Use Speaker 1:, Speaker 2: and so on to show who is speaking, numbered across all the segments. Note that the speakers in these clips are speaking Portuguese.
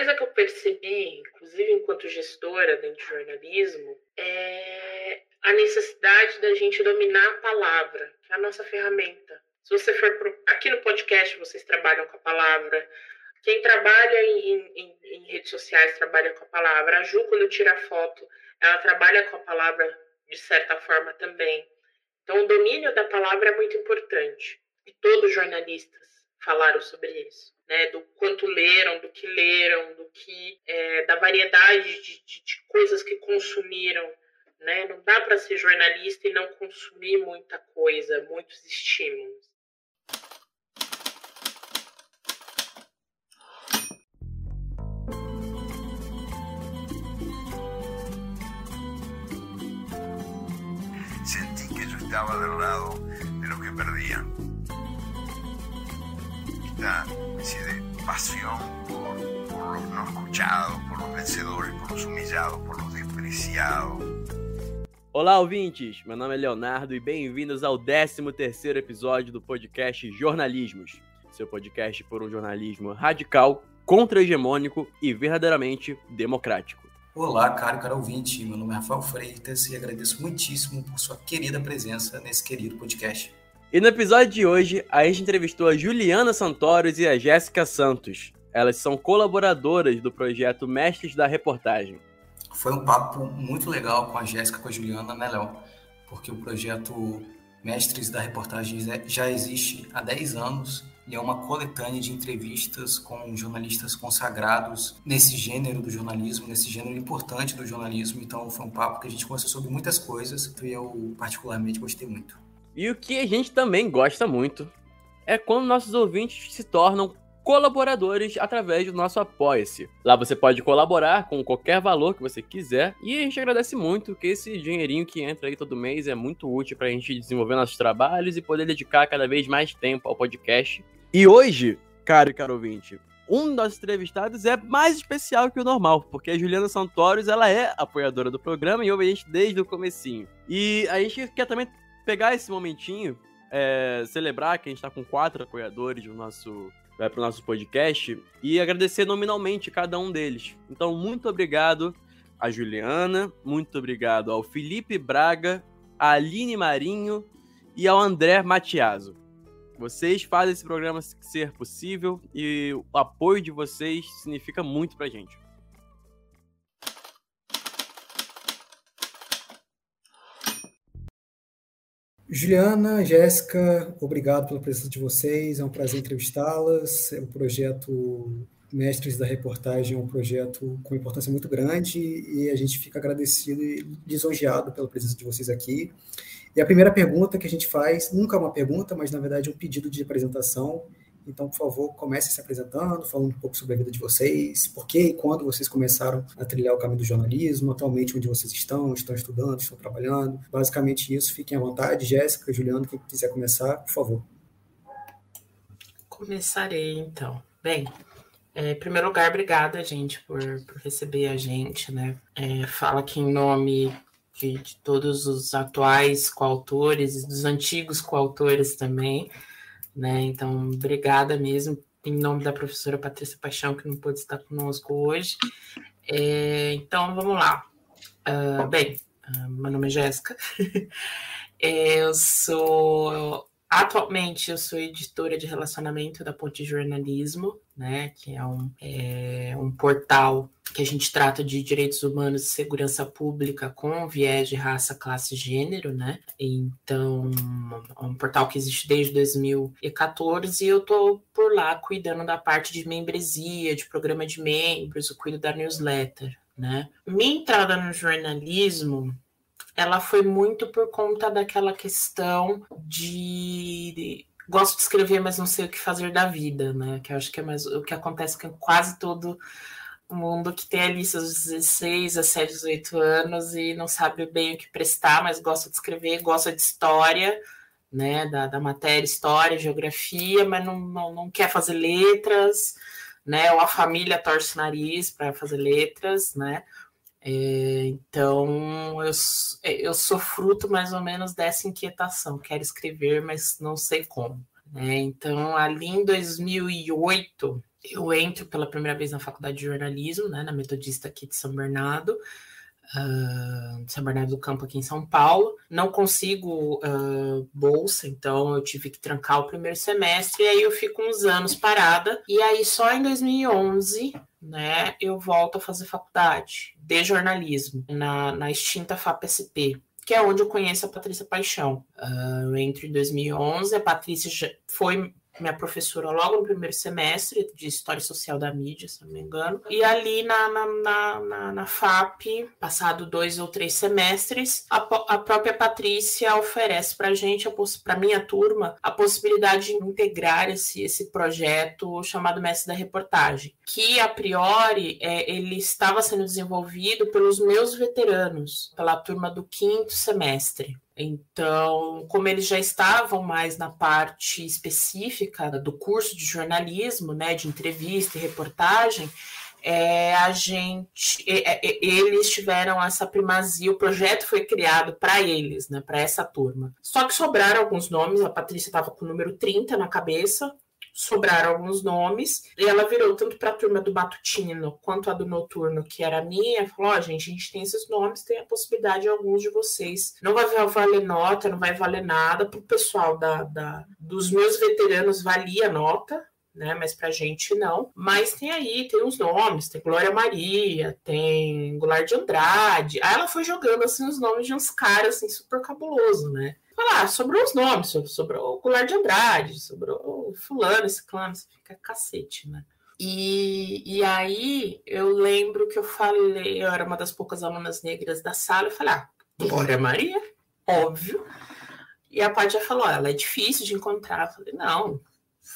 Speaker 1: coisa que eu percebi, inclusive enquanto gestora dentro de jornalismo, é a necessidade da gente dominar a palavra, que é a nossa ferramenta. Se você for pro... aqui no podcast, vocês trabalham com a palavra. Quem trabalha em, em, em redes sociais trabalha com a palavra. A Ju, quando tira foto, ela trabalha com a palavra de certa forma também. Então, o domínio da palavra é muito importante. E todos os jornalistas falaram sobre isso, né? Do quanto leram, do que leram, do que é, da variedade de, de, de, coisas que consumiram, né? Não dá para ser jornalista e não consumir muita coisa, muitos estímulos.
Speaker 2: estaba del lado de los que perdían. Esta especie de pasión por, por los no escuchados, por los vencedores, por los humillados, por los despreciados.
Speaker 3: Olá, ouvintes! Meu nome é Leonardo e bem-vindos ao 13º episódio do podcast Jornalismos, seu podcast por um jornalismo radical, contra-hegemônico e verdadeiramente democrático.
Speaker 4: Olá, caro caro ouvinte. Meu nome é Rafael Freitas e agradeço muitíssimo por sua querida presença nesse querido podcast.
Speaker 3: E no episódio de hoje, a gente entrevistou a Juliana Santoros e a Jéssica Santos. Elas são colaboradoras do projeto Mestres da Reportagem.
Speaker 4: Foi um papo muito legal com a Jéssica e com a Juliana, né, Léo? Porque o projeto Mestres da Reportagem já existe há 10 anos e é uma coletânea de entrevistas com jornalistas consagrados nesse gênero do jornalismo, nesse gênero importante do jornalismo. Então foi um papo que a gente conversou sobre muitas coisas e eu particularmente gostei muito.
Speaker 3: E o que a gente também gosta muito é quando nossos ouvintes se tornam colaboradores através do nosso Apoia-se. Lá você pode colaborar com qualquer valor que você quiser e a gente agradece muito que esse dinheirinho que entra aí todo mês é muito útil para a gente desenvolver nossos trabalhos e poder dedicar cada vez mais tempo ao podcast e hoje, cara e caro ouvinte, um dos nossos entrevistados é mais especial que o normal, porque a Juliana Santoros, ela é apoiadora do programa e ouve a gente desde o comecinho. E a gente quer também pegar esse momentinho, é, celebrar que a gente tá com quatro apoiadores do nosso, é, pro nosso podcast e agradecer nominalmente cada um deles. Então, muito obrigado a Juliana, muito obrigado ao Felipe Braga, a Aline Marinho e ao André Matiaso. Vocês fazem esse programa ser possível e o apoio de vocês significa muito pra gente.
Speaker 5: Juliana, Jéssica, obrigado pela presença de vocês. É um prazer entrevistá-las. O projeto Mestres da Reportagem é um projeto com importância muito grande e a gente fica agradecido e lisonjeado pela presença de vocês aqui. E a primeira pergunta que a gente faz, nunca é uma pergunta, mas na verdade é um pedido de apresentação. Então, por favor, comece se apresentando, falando um pouco sobre a vida de vocês, por que e quando vocês começaram a trilhar o caminho do jornalismo, atualmente onde vocês estão, estão estudando, estão trabalhando. Basicamente isso, fiquem à vontade. Jéssica, Juliano, quem quiser começar, por favor.
Speaker 1: Começarei, então. Bem, é, em primeiro lugar, obrigada, gente, por, por receber a gente, né? É, fala aqui em nome de, de todos os atuais coautores dos antigos coautores também, né? Então, obrigada mesmo, em nome da professora Patrícia Paixão, que não pôde estar conosco hoje. É, então, vamos lá. Uh, bem, uh, meu nome é Jéssica. É, eu sou Atualmente eu sou editora de relacionamento da Ponte Jornalismo, né, que é um, é um portal que a gente trata de direitos humanos e segurança pública com viés de raça, classe e gênero, né? Então, é um portal que existe desde 2014 e eu tô por lá cuidando da parte de membresia, de programa de membros, eu cuido da newsletter, né? Minha entrada no jornalismo ela foi muito por conta daquela questão de gosto de escrever, mas não sei o que fazer da vida, né? Que acho que é mais o que acontece com quase todo mundo que tem ali seus 16, 17, 18 anos e não sabe bem o que prestar, mas gosta de escrever, gosta de história, né? Da, da matéria, história, geografia, mas não, não, não quer fazer letras, né? Ou a família torce o nariz para fazer letras, né? É, então, eu, é, eu sou fruto mais ou menos dessa inquietação. Quero escrever, mas não sei como. Né? Então, ali em 2008, eu entro pela primeira vez na faculdade de jornalismo, né, na Metodista aqui de São Bernardo, uh, São Bernardo do Campo aqui em São Paulo. Não consigo uh, bolsa, então eu tive que trancar o primeiro semestre e aí eu fico uns anos parada. E aí só em 2011 né, eu volto a fazer faculdade de jornalismo na, na extinta FAPSP, que é onde eu conheço a Patrícia Paixão. Uh, eu em 2011, a Patrícia foi minha professora logo no primeiro semestre de História Social da Mídia, se não me engano. E ali na, na, na, na, na FAP, passado dois ou três semestres, a, a própria Patrícia oferece para a gente, para minha turma, a possibilidade de integrar esse, esse projeto chamado Mestre da Reportagem, que a priori é, ele estava sendo desenvolvido pelos meus veteranos, pela turma do quinto semestre. Então, como eles já estavam mais na parte específica do curso de jornalismo, né, de entrevista e reportagem, é, a gente, é, eles tiveram essa primazia, o projeto foi criado para eles, né, para essa turma. Só que sobraram alguns nomes, a Patrícia estava com o número 30 na cabeça, sobraram alguns nomes, e ela virou tanto para a turma do matutino quanto a do noturno, que era minha, falou: Ó, oh, gente, a gente tem esses nomes, tem a possibilidade de alguns de vocês. Não vai valer nota, não vai valer nada. Para o pessoal da, da, dos meus veteranos, valia nota, né? Mas pra gente não. Mas tem aí, tem os nomes, tem Glória Maria, tem Goulart de Andrade. Aí ela foi jogando assim os nomes de uns caras assim super cabuloso, né? Falar, sobrou os nomes, sobrou o Goulart de Andrade, sobrou fulano, esse clã, você fica cacete, né? E, e aí eu lembro que eu falei, eu era uma das poucas alunas negras da sala, eu falei, ah, Glória Maria, óbvio. E a Pátia falou, ela é difícil de encontrar. Eu falei, não,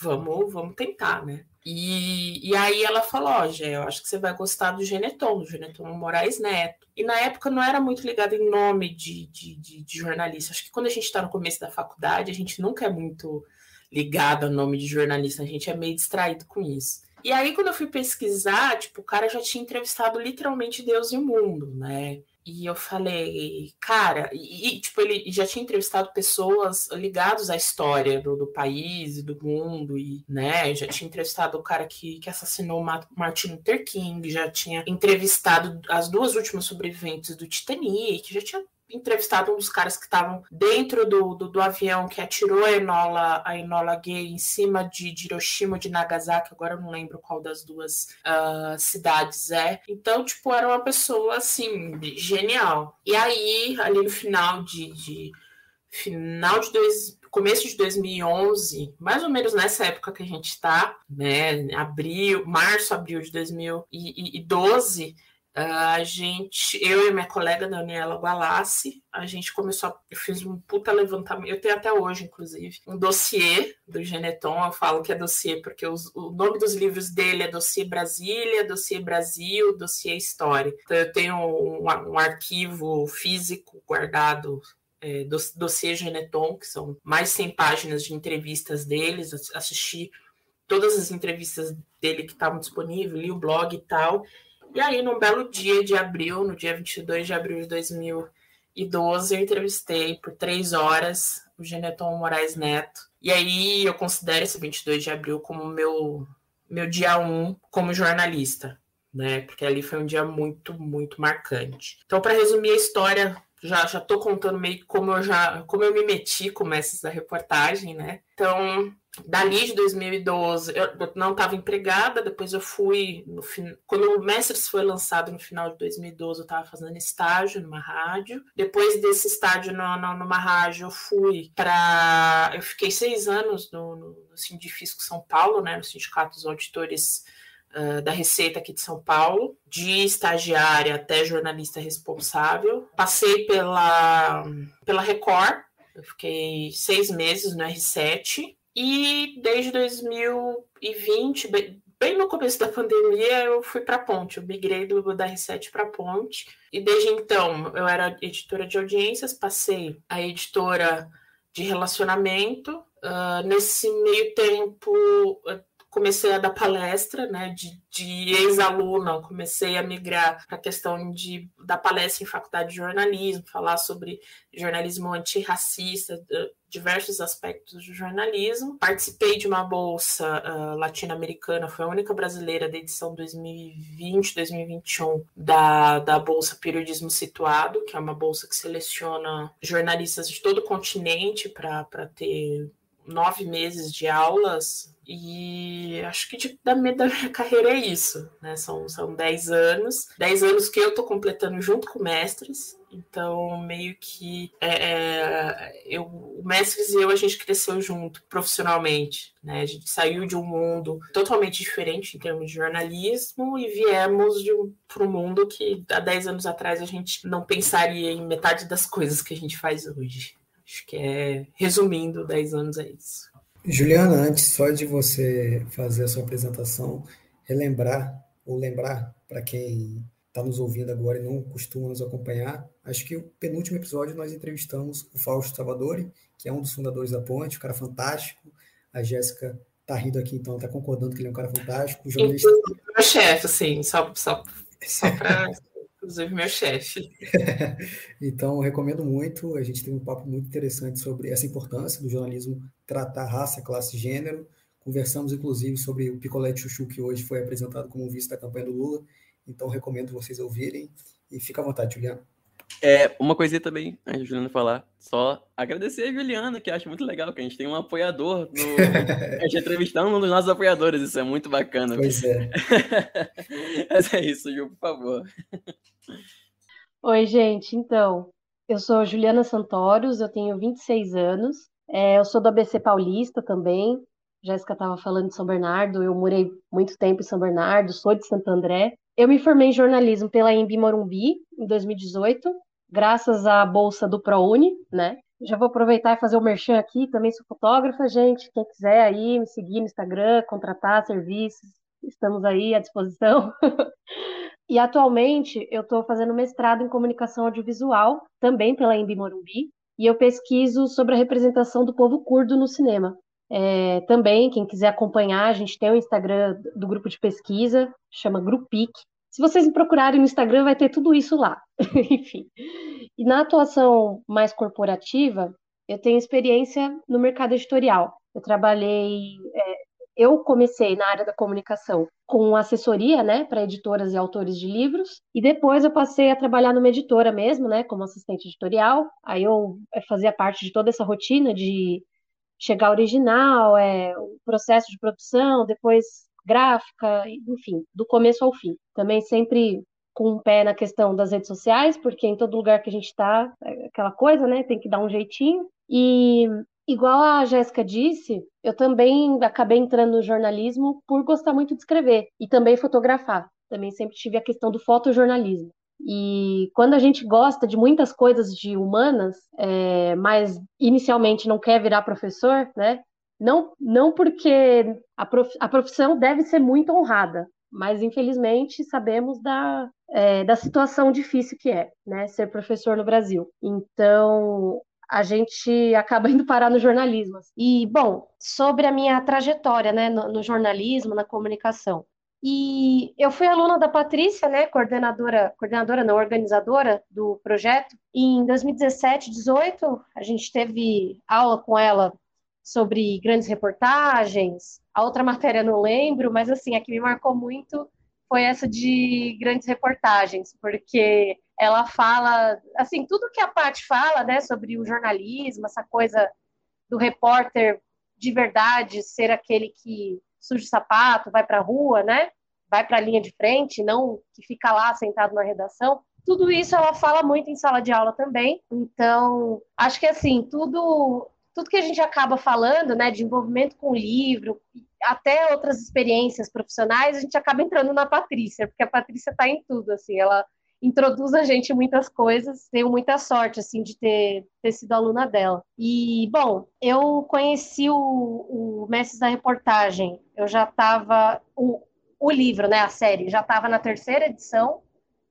Speaker 1: vamos, vamos tentar, né? E, e aí ela falou, ó, oh, eu acho que você vai gostar do Geneton, do Geneton Moraes Neto. E na época não era muito ligado em nome de, de, de, de jornalista. Acho que quando a gente está no começo da faculdade, a gente nunca é muito ligado ao nome de jornalista, a gente é meio distraído com isso. E aí, quando eu fui pesquisar, tipo, o cara já tinha entrevistado literalmente Deus e o mundo, né? E eu falei, cara, e, tipo, ele já tinha entrevistado pessoas ligadas à história do, do país e do mundo, e, né, já tinha entrevistado o cara que, que assassinou Martin Luther King, já tinha entrevistado as duas últimas sobreviventes do Titanic, já tinha entrevistado um dos caras que estavam dentro do, do, do, avião que atirou a Enola, a Enola Gay em cima de, de Hiroshima de Nagasaki, agora eu não lembro qual das duas uh, cidades é. Então, tipo, era uma pessoa, assim, genial. E aí, ali no final de... de final de dois, começo de 2011, mais ou menos nessa época que a gente está, né, abril, março, abril de 2012, a gente, eu e minha colega Daniela Gualassi, a gente começou, a, eu fiz um puta levantamento, eu tenho até hoje, inclusive, um dossiê do Geneton, eu falo que é dossiê porque os, o nome dos livros dele é Dossiê Brasília, Dossiê Brasil, Dossiê História. Então eu tenho um, um arquivo físico guardado é, do, dossiê Geneton, que são mais 100 páginas de entrevistas deles, assisti todas as entrevistas dele que estavam disponíveis, li o blog e tal, e aí, num belo dia de abril, no dia 22 de abril de 2012, eu entrevistei por três horas o Geneton Moraes Neto. E aí, eu considero esse 22 de abril como meu, meu dia um como jornalista, né? Porque ali foi um dia muito, muito marcante. Então, para resumir a história, já já tô contando meio como eu já como eu me meti com mestres da reportagem, né? Então, dali de 2012, eu não estava empregada, depois eu fui, no, quando o Mestres foi lançado no final de 2012, eu estava fazendo estágio numa rádio. Depois desse estágio no, no, numa rádio, eu fui para. Eu fiquei seis anos no, no, no Sindifisco São Paulo, né, no Sindicato dos Auditores uh, da Receita aqui de São Paulo, de estagiária até jornalista responsável. Passei pela, pela Record, eu fiquei seis meses no R7, e desde 2020, bem no começo da pandemia, eu fui para Ponte. Eu migrei do da R7 para Ponte. E desde então, eu era editora de audiências, passei a editora de relacionamento. Uh, nesse meio tempo, comecei a dar palestra, né, de, de ex-aluna, comecei a migrar para a questão de dar palestra em faculdade de jornalismo, falar sobre jornalismo antirracista, diversos aspectos do jornalismo. Participei de uma bolsa uh, latino-americana, foi a única brasileira da edição 2020-2021 da, da Bolsa Periodismo Situado, que é uma bolsa que seleciona jornalistas de todo o continente para ter nove meses de aulas e acho que de, da, minha, carreira é isso, né? São, são dez anos, dez anos que eu estou completando junto com mestres, então meio que é, é, eu, o mestres e eu a gente cresceu junto profissionalmente, né? A gente saiu de um mundo totalmente diferente em termos de jornalismo e viemos um, para um mundo que há dez anos atrás a gente não pensaria em metade das coisas que a gente faz hoje. Acho que é, resumindo, 10 anos é isso.
Speaker 5: Juliana, antes só de você fazer a sua apresentação, relembrar ou lembrar para quem está nos ouvindo agora e não costuma nos acompanhar, acho que o penúltimo episódio nós entrevistamos o Fausto Salvadori, que é um dos fundadores da Ponte, um cara fantástico. A Jéssica está rindo aqui, então está concordando que ele é um cara fantástico.
Speaker 1: Jornalista... Meu chefe, assim, só, só, só para inclusive meu chefe.
Speaker 5: então, recomendo muito. A gente tem um papo muito interessante sobre essa importância do jornalismo tratar raça, classe e gênero. Conversamos, inclusive, sobre o picolé de chuchu, que hoje foi apresentado como vice da campanha do Lula. Então, recomendo vocês ouvirem. E fica à vontade, Juliana.
Speaker 3: É, uma coisinha também, antes de Juliana falar, só agradecer a Juliana, que acho muito legal, que a gente tem um apoiador, no... a gente entrevistando um dos nossos apoiadores, isso é muito bacana.
Speaker 5: Pois é.
Speaker 3: Mas é isso, Ju, por favor.
Speaker 6: Oi, gente, então, eu sou Juliana Santórios, eu tenho 26 anos, é, eu sou do ABC Paulista também, Jéssica estava falando de São Bernardo, eu morei muito tempo em São Bernardo, sou de Santo André, eu me formei em jornalismo pela Embi Morumbi em 2018, graças à bolsa do ProUni, né? Já vou aproveitar e fazer o merchan aqui, também sou fotógrafa, gente. Quem quiser aí me seguir no Instagram, contratar serviços, estamos aí à disposição. e atualmente eu estou fazendo mestrado em comunicação audiovisual, também pela Embi Morumbi, e eu pesquiso sobre a representação do povo curdo no cinema. É, também, quem quiser acompanhar, a gente tem o Instagram do grupo de pesquisa, chama Grupic. Se vocês me procurarem no Instagram, vai ter tudo isso lá. Enfim. E na atuação mais corporativa, eu tenho experiência no mercado editorial. Eu trabalhei, é, eu comecei na área da comunicação com assessoria, né, para editoras e autores de livros, e depois eu passei a trabalhar numa editora mesmo, né, como assistente editorial. Aí eu é, fazia parte de toda essa rotina de chegar original, é, o processo de produção, depois gráfica, enfim, do começo ao fim. Também sempre com um pé na questão das redes sociais, porque em todo lugar que a gente está, é aquela coisa, né, tem que dar um jeitinho. E igual a Jéssica disse, eu também acabei entrando no jornalismo por gostar muito de escrever e também fotografar. Também sempre tive a questão do fotojornalismo. E quando a gente gosta de muitas coisas de humanas, é, mas inicialmente não quer virar professor, né? Não, não porque a, prof, a profissão deve ser muito honrada, mas infelizmente sabemos da, é, da situação difícil que é, né? Ser professor no Brasil. Então, a gente acaba indo parar no jornalismo. E, bom, sobre a minha trajetória né, no, no jornalismo, na comunicação. E eu fui aluna da Patrícia, né, coordenadora, coordenadora não, organizadora do projeto. Em 2017, 18, a gente teve aula com ela sobre grandes reportagens. A outra matéria não lembro, mas assim, a que me marcou muito foi essa de grandes reportagens, porque ela fala, assim, tudo que a Paty fala, né, sobre o jornalismo, essa coisa do repórter de verdade ser aquele que suja o sapato, vai para a rua, né? Vai para a linha de frente, não que fica lá sentado na redação. Tudo isso ela fala muito em sala de aula também. Então, acho que assim, tudo tudo que a gente acaba falando, né, de envolvimento com o livro, até outras experiências profissionais, a gente acaba entrando na Patrícia, porque a Patrícia está em tudo, assim, ela introduz a gente em muitas coisas. Tenho muita sorte, assim, de ter, ter sido aluna dela. E, bom, eu conheci o, o Mestres da Reportagem. Eu já estava... O, o livro, né, a série, já estava na terceira edição.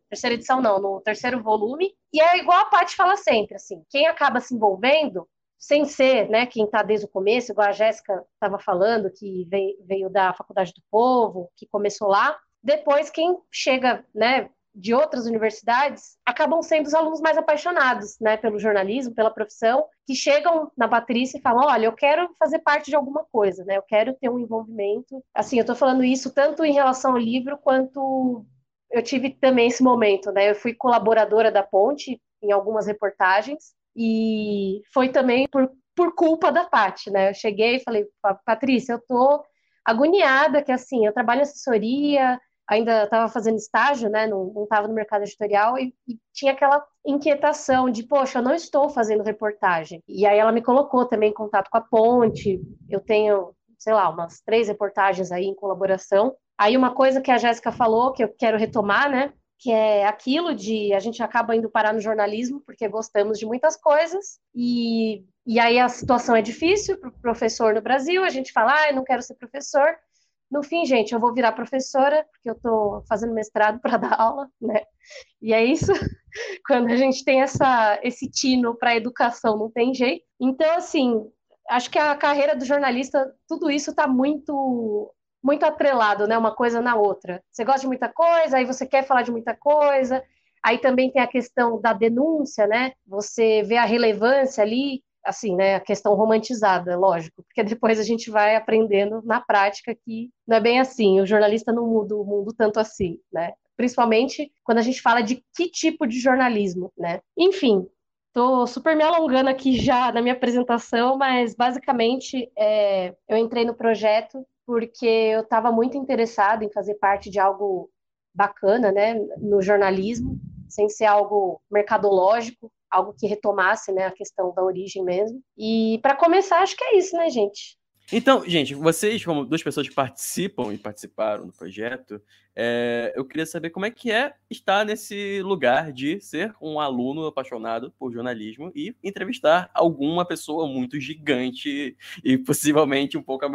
Speaker 6: Terceira edição não, no terceiro volume. E é igual a Paty fala sempre, assim, quem acaba se envolvendo sem ser, né, quem está desde o começo, igual a Jéssica estava falando, que veio, veio, da Faculdade do Povo, que começou lá. Depois, quem chega, né, de outras universidades, acabam sendo os alunos mais apaixonados, né, pelo jornalismo, pela profissão, que chegam na Patrícia e falam, olha, eu quero fazer parte de alguma coisa, né, eu quero ter um envolvimento. Assim, eu estou falando isso tanto em relação ao livro, quanto eu tive também esse momento, né, eu fui colaboradora da Ponte em algumas reportagens, e foi também por, por culpa da Paty, né? Eu cheguei e falei, Patrícia, eu tô agoniada, que assim, eu trabalho assessoria, ainda estava fazendo estágio, né? Não estava no mercado editorial e, e, tinha aquela inquietação de, poxa, eu não estou fazendo reportagem. E aí ela me colocou também em contato com a Ponte. Eu tenho, sei lá, umas três reportagens aí em colaboração. Aí uma coisa que a Jéssica falou que eu quero retomar, né? que é aquilo de a gente acaba indo parar no jornalismo porque gostamos de muitas coisas e, e aí a situação é difícil para o professor no Brasil, a gente fala, ah, eu não quero ser professor. No fim, gente, eu vou virar professora, porque eu estou fazendo mestrado para dar aula, né? E é isso, quando a gente tem essa, esse tino para educação, não tem jeito. Então, assim, acho que a carreira do jornalista, tudo isso está muito muito atrelado, né, uma coisa na outra. Você gosta de muita coisa, aí você quer falar de muita coisa. Aí também tem a questão da denúncia, né? Você vê a relevância ali, assim, né, a questão romantizada, lógico, porque depois a gente vai aprendendo na prática que não é bem assim. O jornalista não muda o mundo tanto assim, né? Principalmente quando a gente fala de que tipo de jornalismo, né? Enfim, Estou super me alongando aqui já na minha apresentação, mas basicamente é, eu entrei no projeto porque eu estava muito interessada em fazer parte de algo bacana, né, no jornalismo, sem ser algo mercadológico, algo que retomasse, né, a questão da origem mesmo. E para começar, acho que é isso, né, gente?
Speaker 3: Então, gente, vocês, como duas pessoas que participam e participaram do projeto, é, eu queria saber como é que é estar nesse lugar de ser um aluno apaixonado por jornalismo e entrevistar alguma pessoa muito gigante e possivelmente um pouco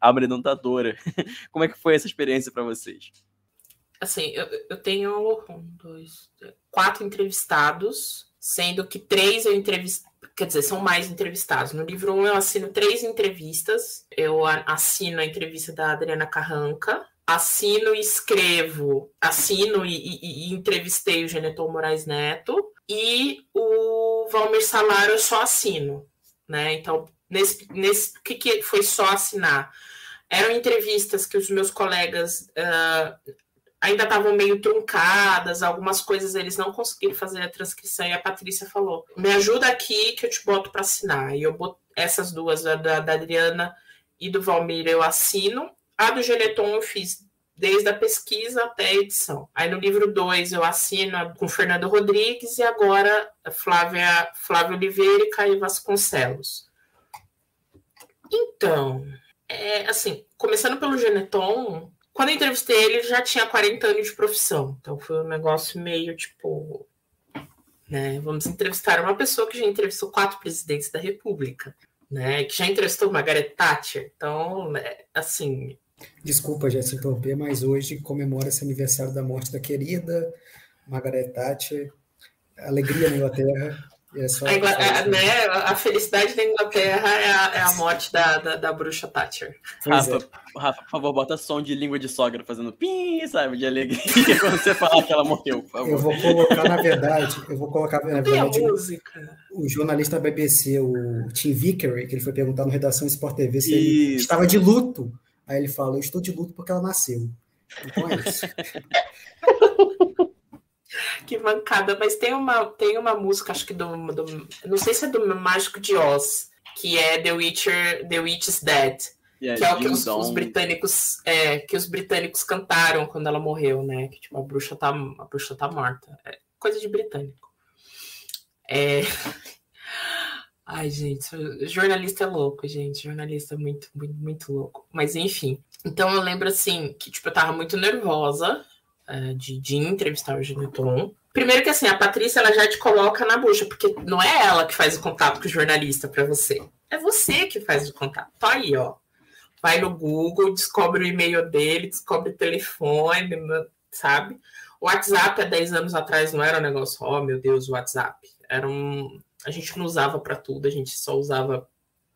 Speaker 3: amedrontadora. Como é que foi essa experiência para vocês?
Speaker 1: Assim, eu, eu tenho um, dois, quatro entrevistados, sendo que três eu entrevistei quer dizer, são mais entrevistados. No livro 1 um, eu assino três entrevistas. Eu assino a entrevista da Adriana Carranca, assino e escrevo, assino e, e, e entrevistei o Geneton Moraes Neto e o Valmir Salário eu só assino, né? Então, nesse, nesse que, que foi só assinar? Eram entrevistas que os meus colegas uh, ainda estavam meio truncadas, algumas coisas eles não conseguiram fazer a transcrição e a Patrícia falou: "Me ajuda aqui que eu te boto para assinar". E eu boto essas duas da, da Adriana e do Valmir eu assino. A do Geneton eu fiz desde a pesquisa até a edição. Aí no livro 2 eu assino com Fernando Rodrigues e agora Flávia, Flávia Oliveira e Caio Vasconcelos. Então, é, assim, começando pelo Geneton, quando eu entrevistei ele, ele já tinha 40 anos de profissão. Então foi um negócio meio tipo. Né? Vamos entrevistar uma pessoa que já entrevistou quatro presidentes da República, né? Que já entrevistou Margaret Thatcher. Então, né, assim.
Speaker 5: Desculpa, já se interromper, mas hoje comemora esse aniversário da morte da querida Margaret Thatcher. Alegria na Inglaterra.
Speaker 1: É a, Inglaterra, né, a, felicidade da Inglaterra é a, é a morte da, da, da, bruxa Thatcher.
Speaker 3: Rafa, é. Rafa, por favor, bota som de língua de sogra fazendo pim, sabe, de alegria quando você falar que ela morreu, por favor.
Speaker 5: Eu vou colocar, na verdade, eu vou colocar, na verdade, o, o, jornalista da BBC, o Tim Vickery, que ele foi perguntar no Redação Sport TV se isso. ele estava de luto. Aí ele fala, eu estou de luto porque ela nasceu. Então é isso.
Speaker 1: que mancada, mas tem uma, tem uma música, acho que do, do, Não sei se é do Mágico de Oz, que é The Witcher, The Witch is Dead. Yeah, que é o que os, os, britânicos é, que os britânicos cantaram quando ela morreu, né? Que tipo, a bruxa tá, a bruxa tá morta. É coisa de britânico. É... Ai, gente, jornalista é louco, gente. Jornalista é muito, muito, muito louco. Mas enfim. Então eu lembro assim que tipo, eu tava muito nervosa uh, de, de entrevistar o Geneton. Primeiro que assim, a Patrícia ela já te coloca na bucha, porque não é ela que faz o contato com o jornalista para você. É você que faz o contato. Tá aí, ó. Vai no Google, descobre o e-mail dele, descobre o telefone, sabe? O WhatsApp há 10 anos atrás não era um negócio, oh meu Deus, o WhatsApp. Era um, a gente não usava para tudo, a gente só usava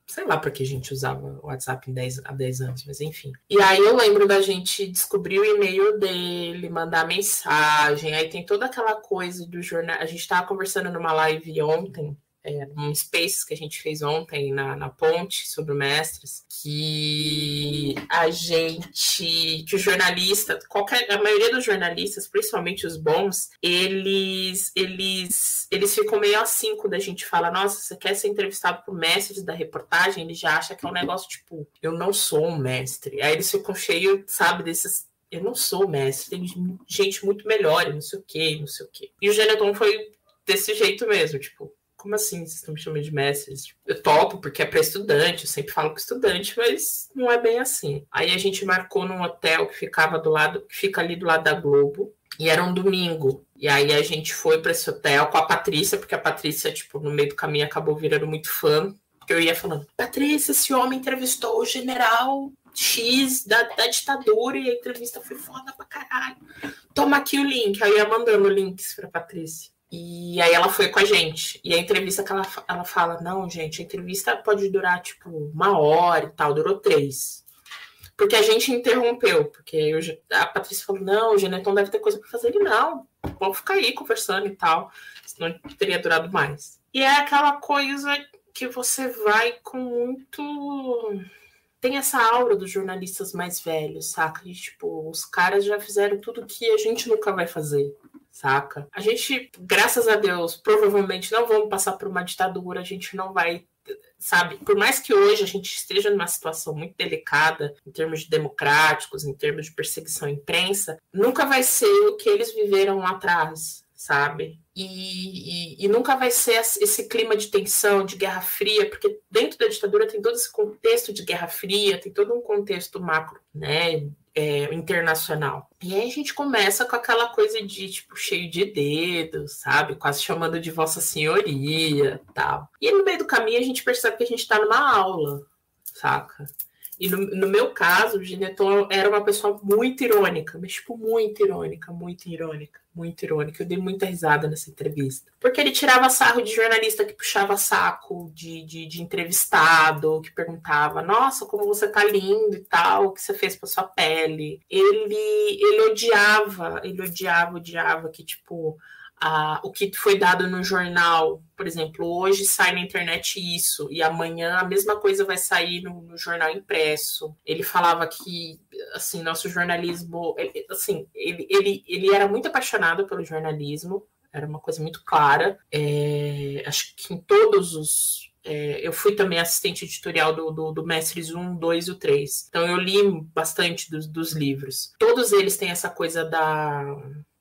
Speaker 1: sei lá para que a gente usava o WhatsApp em 10, há 10 anos, mas enfim. E aí eu lembro da gente descobrir o e-mail dele, mandar mensagem, aí tem toda aquela coisa do jornal. A gente estava conversando numa live ontem é, um Spaces que a gente fez ontem na, na ponte sobre o Mestres, que a gente, que o jornalista, qualquer, a maioria dos jornalistas, principalmente os bons, eles, eles, eles ficam meio assim quando a gente fala, nossa, você quer ser entrevistado por mestres da reportagem? Ele já acha que é um negócio tipo, eu não sou um mestre. Aí eles ficam cheios, sabe, desses eu não sou mestre, tem gente muito melhor, não sei o que, não sei o que. E o Geneton foi desse jeito mesmo, tipo, como assim vocês estão me chamando de mestre? Eu topo, porque é para estudante, eu sempre falo com estudante, mas não é bem assim. Aí a gente marcou num hotel que ficava do lado, que fica ali do lado da Globo, e era um domingo. E aí a gente foi para esse hotel com a Patrícia, porque a Patrícia, tipo, no meio do caminho acabou virando muito fã. Porque eu ia falando, Patrícia, esse homem entrevistou o general X da, da ditadura e a entrevista foi foda pra caralho. Toma aqui o link. Aí eu ia mandando links pra Patrícia. E aí ela foi com a gente. E a entrevista que ela, ela fala, não, gente, a entrevista pode durar, tipo, uma hora e tal. Durou três. Porque a gente interrompeu. Porque eu, a Patrícia falou, não, o Geneton deve ter coisa para fazer. Ele, não, vamos ficar aí conversando e tal. Senão teria durado mais. E é aquela coisa que você vai com muito... Tem essa aura dos jornalistas mais velhos, saca? E, tipo, os caras já fizeram tudo que a gente nunca vai fazer saca? A gente, graças a Deus, provavelmente não vamos passar por uma ditadura, a gente não vai sabe, por mais que hoje a gente esteja numa situação muito delicada em termos de democráticos, em termos de perseguição à imprensa, nunca vai ser o que eles viveram lá atrás, sabe? E, e, e, nunca vai ser esse clima de tensão, de guerra fria, porque dentro da ditadura tem todo esse contexto de guerra fria, tem todo um contexto macro, né, é, internacional. E aí a gente começa com aquela coisa de, tipo, cheio de dedos, sabe? Quase chamando de Vossa Senhoria tal. E no meio do caminho a gente percebe que a gente está numa aula, saca? E no, no, meu caso, o Gineton era uma pessoa muito irônica, mas, tipo, muito irônica, muito irônica muito irônica. Eu dei muita risada nessa entrevista. Porque ele tirava sarro de jornalista que puxava saco de, de, de entrevistado, que perguntava: Nossa, como você tá lindo e tal, o que você fez pra sua pele. Ele, ele odiava, ele odiava, odiava que, tipo, a, o que foi dado no jornal, por exemplo, hoje sai na internet isso, e amanhã a mesma coisa vai sair no, no jornal impresso. Ele falava que, assim, nosso jornalismo, ele, assim, ele, ele, ele era muito apaixonado pelo jornalismo, era uma coisa muito clara. É, acho que em todos os. É, eu fui também assistente editorial do, do, do, Mestres 1, 2 e o 3. Então eu li bastante dos, dos livros. Todos eles têm essa coisa da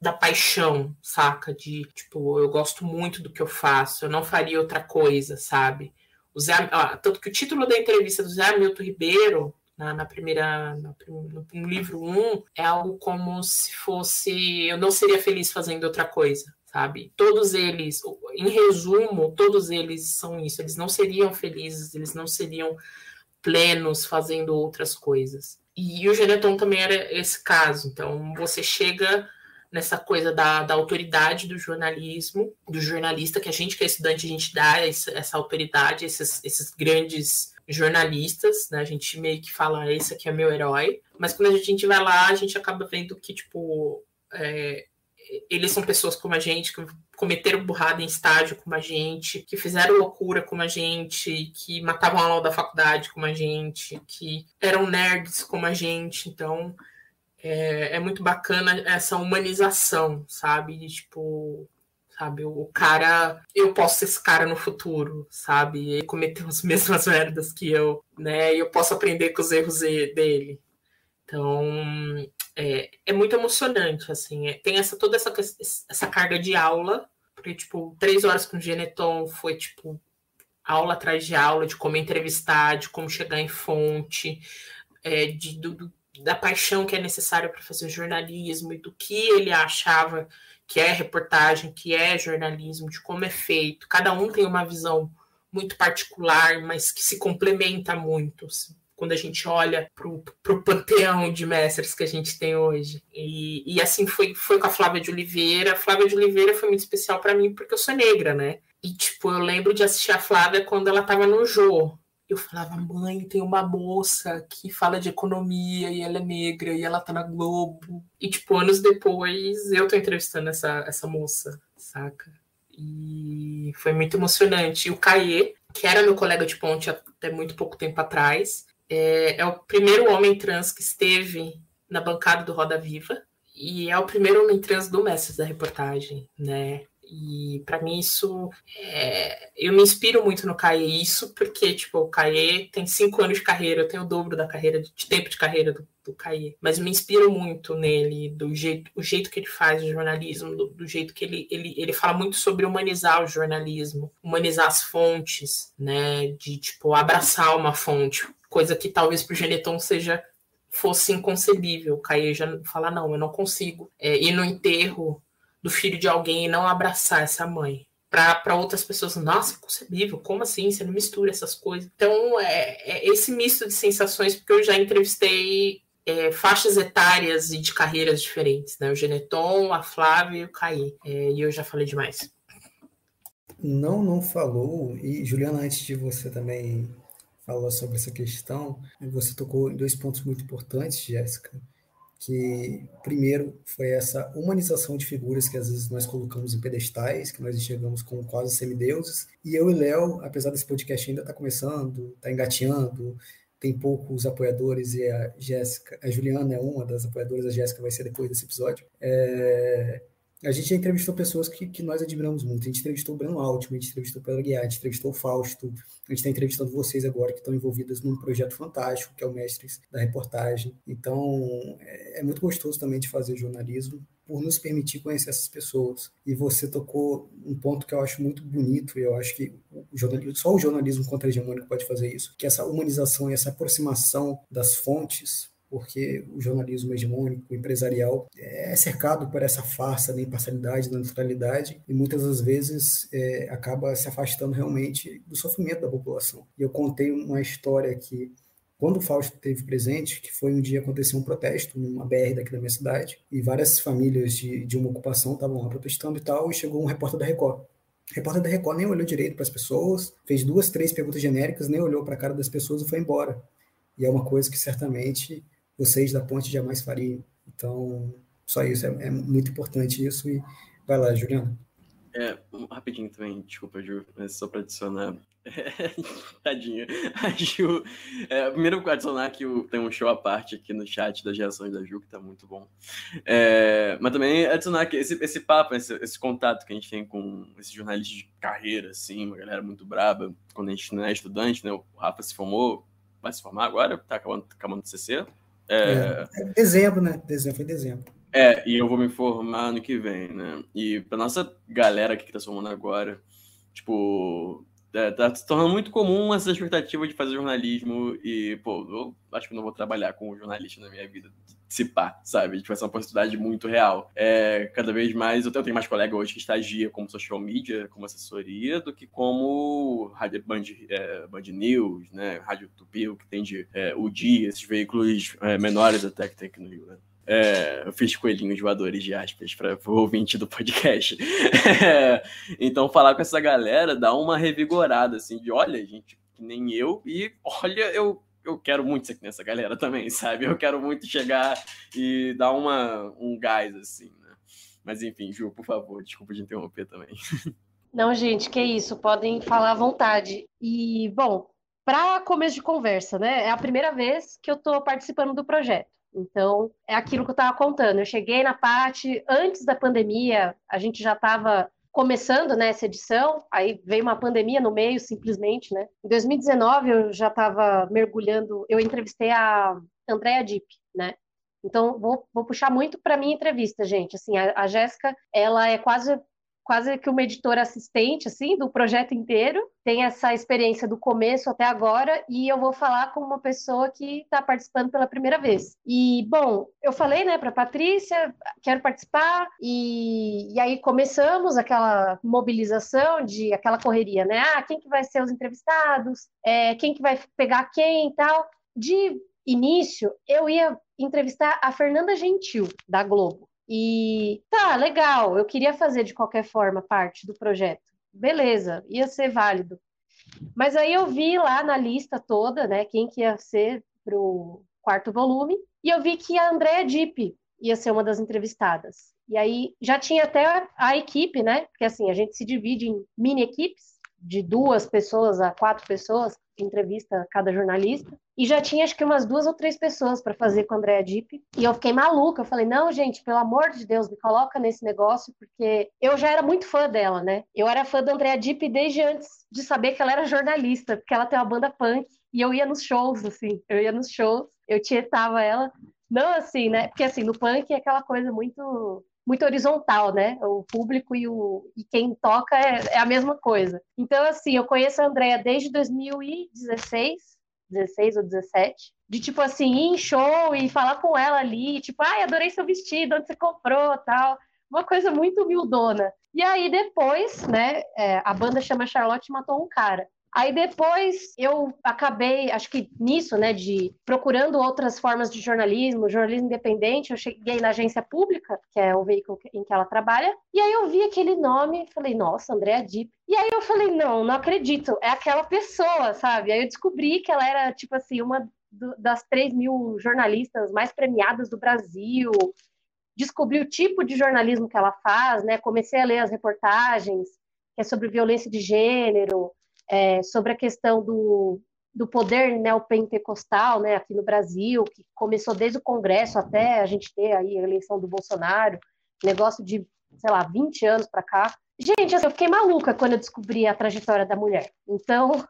Speaker 1: da paixão, saca? De, tipo, eu gosto muito do que eu faço, eu não faria outra coisa, sabe? O Zé, tanto que o título da entrevista do Zé Hamilton Ribeiro, na, na primeira, no, no, livro 1, um, é algo como se fosse, eu não seria feliz fazendo outra coisa, sabe? Todos eles, em resumo, todos eles são isso, eles não seriam felizes, eles não seriam plenos fazendo outras coisas. E o Geneton também era esse caso, então você chega nessa coisa da, da autoridade do jornalismo, do jornalista, que a gente que é estudante, a gente dá essa, essa autoridade, esses, esses grandes jornalistas, né? A gente meio que fala, esse aqui é meu herói. Mas quando a gente vai lá, a gente acaba vendo que, tipo, é, eles são pessoas como a gente, que cometeram burrada em estágio como a gente, que fizeram loucura como a gente, que matavam a aula da faculdade como a gente, que eram nerds como a gente. Então, é, é muito bacana essa humanização, sabe? De, tipo, sabe? O cara, eu posso ser esse cara no futuro, sabe? Ele cometeu as mesmas merdas que eu, né? E eu posso aprender com os erros dele. Então, é, é muito emocionante, assim. É, tem essa toda essa, essa carga de aula, porque, tipo, três horas com o Geneton foi, tipo, aula atrás de aula, de como entrevistar, de como chegar em fonte, é, de, do, da paixão que é necessária para fazer jornalismo e do que ele achava que é reportagem, que é jornalismo, de como é feito. Cada um tem uma visão muito particular, mas que se complementa muito assim, quando a gente olha para o panteão de mestres que a gente tem hoje. E, e assim foi, foi com a Flávia de Oliveira. A Flávia de Oliveira foi muito especial para mim porque eu sou negra, né? E, tipo, eu lembro de assistir a Flávia quando ela tava no Jô. Eu falava, mãe, tem uma moça que fala de economia e ela é negra e ela tá na Globo. E, tipo, anos depois, eu tô entrevistando essa, essa moça, saca? E foi muito emocionante. E o Caê, que era meu colega de ponte até muito pouco tempo atrás, é, é o primeiro homem trans que esteve na bancada do Roda Viva e é o primeiro homem trans do Mestres da reportagem, né? E para mim isso é... eu me inspiro muito no Caê isso, porque tipo, o Caê tem cinco anos de carreira, eu tenho o dobro da carreira, de tempo de carreira do, do Caê. Mas me inspiro muito nele, do jeito, o jeito que ele faz o jornalismo, do, do, jeito que ele, ele, ele fala muito sobre humanizar o jornalismo, humanizar as fontes, né? De tipo, abraçar uma fonte, coisa que talvez para o Geneton seja fosse inconcebível. O Caê já fala, não, eu não consigo é, ir no enterro do filho de alguém e não abraçar essa mãe. Para outras pessoas, nossa, inconcebível, como assim? Você não mistura essas coisas. Então, é, é esse misto de sensações, porque eu já entrevistei é, faixas etárias e de carreiras diferentes, né? O Geneton, a Flávia e o Caí. É, e eu já falei demais.
Speaker 5: Não, não falou. E, Juliana, antes de você também falar sobre essa questão, você tocou em dois pontos muito importantes, Jéssica que primeiro foi essa humanização de figuras que às vezes nós colocamos em pedestais, que nós enxergamos como quase semideuses. E eu e Léo, apesar desse podcast ainda estar tá começando, está engateando, tem poucos apoiadores e a Jéssica, a Juliana é uma das apoiadoras, a Jéssica vai ser depois desse episódio. É, a gente já entrevistou pessoas que, que nós admiramos muito. A gente entrevistou o Breno Altman, a gente entrevistou o Pedro Guiar, a gente entrevistou o Fausto, a gente está entrevistando vocês agora que estão envolvidas num projeto fantástico, que é o Mestres da Reportagem. Então, é, é muito gostoso também de fazer jornalismo por nos permitir conhecer essas pessoas. E você tocou um ponto que eu acho muito bonito, e eu acho que o jornalismo, só o jornalismo contra-hegemônico pode fazer isso, que é essa humanização e essa aproximação das fontes porque o jornalismo hegemônico, empresarial, é cercado por essa farsa da imparcialidade, da neutralidade, e muitas das vezes é, acaba se afastando realmente do sofrimento da população. E eu contei uma história aqui quando o Fausto esteve presente, que foi um dia aconteceu um protesto numa BR daqui da minha cidade, e várias famílias de, de uma ocupação estavam lá protestando e tal, e chegou um repórter da Record. O repórter da Record nem olhou direito para as pessoas, fez duas, três perguntas genéricas, nem olhou para a cara das pessoas e foi embora. E é uma coisa que certamente vocês da ponte jamais fariam. Então, só isso, é, é muito importante isso. E vai lá, Juliana.
Speaker 3: É, rapidinho também, desculpa, Ju, mas só para adicionar. Tadinha. A Ju. É, primeiro, adicionar que tem um show à parte aqui no chat das reações da Ju, que tá muito bom. É, mas também adicionar que esse, esse papo, esse, esse, contato que a gente tem com esse jornalista de carreira, assim, uma galera muito braba, quando a gente não é estudante, né? O Rafa se formou, vai se formar agora, tá acabando, acabando de CC.
Speaker 5: É... é dezembro, né? Dezembro foi dezembro.
Speaker 3: É, e eu vou me formar ano que vem, né? E pra nossa galera aqui que tá se formando agora, tipo, é, tá se tornando muito comum essa expectativa de fazer jornalismo e, pô, eu acho que não vou trabalhar com jornalista na minha vida, se pá, sabe? Tipo, essa é uma possibilidade muito real. É, cada vez mais, eu tenho mais colega hoje que estagia como social media, como assessoria, do que como rádio Band, é, Band News, né? Rádio Tupio, que tem de é, o dia, esses veículos é, menores até que tem aqui no Rio, né? É, eu fiz coelhinhos voadores de aspas para o ouvinte do podcast. É, então, falar com essa galera dá uma revigorada, assim, de olha, gente, que nem eu, e olha, eu, eu quero muito ser nessa galera também, sabe? Eu quero muito chegar e dar uma, um gás, assim, né? Mas enfim, Ju, por favor, desculpa de interromper também.
Speaker 6: Não, gente, que isso, podem falar à vontade. E, bom, para começo de conversa, né? É a primeira vez que eu estou participando do projeto. Então, é aquilo que eu estava contando. Eu cheguei na parte antes da pandemia, a gente já estava começando né, edição, aí veio uma pandemia no meio, simplesmente, né? Em 2019 eu já estava mergulhando, eu entrevistei a Andrea Dipp, né? Então, vou, vou puxar muito para minha entrevista, gente. Assim, a, a Jéssica, ela é quase quase que uma editora assistente, assim, do projeto inteiro. Tem essa experiência do começo até agora e eu vou falar com uma pessoa que está participando pela primeira vez. E, bom, eu falei, né, para Patrícia, quero participar e, e aí começamos aquela mobilização de aquela correria, né? Ah, quem que vai ser os entrevistados? É, quem que vai pegar quem e tal? De início, eu ia entrevistar a Fernanda Gentil, da Globo. E tá, legal, eu queria fazer de qualquer forma parte do projeto. beleza, ia ser válido. Mas aí eu vi lá na lista toda, né, quem que ia ser pro quarto volume, e eu vi que a Andrea Dipp ia ser uma das entrevistadas. E aí já tinha até a equipe, né? Porque assim, a gente se divide em mini equipes, de duas pessoas a quatro pessoas, entrevista cada jornalista. E já tinha acho que umas duas ou três pessoas para fazer com a Andrea Dipp. E eu fiquei maluca. Eu falei: não, gente, pelo amor de Deus, me coloca nesse negócio, porque eu já era muito fã dela, né? Eu era fã da Andrea Dipp desde antes de saber que ela era jornalista, porque ela tem uma banda punk. E eu ia nos shows, assim, eu ia nos shows, eu tietava ela. Não assim, né? Porque assim, no punk é aquela coisa muito muito horizontal, né? O público e, o, e quem toca é, é a mesma coisa. Então, assim, eu conheço a Andrea desde 2016, 16 ou 17, de tipo assim, ir em show e falar com ela ali, tipo, ai, adorei seu vestido, onde você comprou, tal. Uma coisa muito humildona. E aí depois, né, é, a banda chama Charlotte Matou um Cara. Aí depois eu acabei, acho que nisso, né, de procurando outras formas de jornalismo, jornalismo independente, eu cheguei na agência pública, que é o veículo em que ela trabalha, e aí eu vi aquele nome, falei, nossa, Andréa Dipp. E aí eu falei, não, não acredito, é aquela pessoa, sabe? Aí eu descobri que ela era, tipo assim, uma das 3 mil jornalistas mais premiadas do Brasil, descobri o tipo de jornalismo que ela faz, né? Comecei a ler as reportagens, que é sobre violência de gênero, é, sobre a questão do, do poder neopentecostal né, aqui no Brasil, que começou desde o Congresso até a gente ter aí a eleição do Bolsonaro, negócio de, sei lá, 20 anos para cá. Gente, assim, eu fiquei maluca quando eu descobri a trajetória da mulher. Então,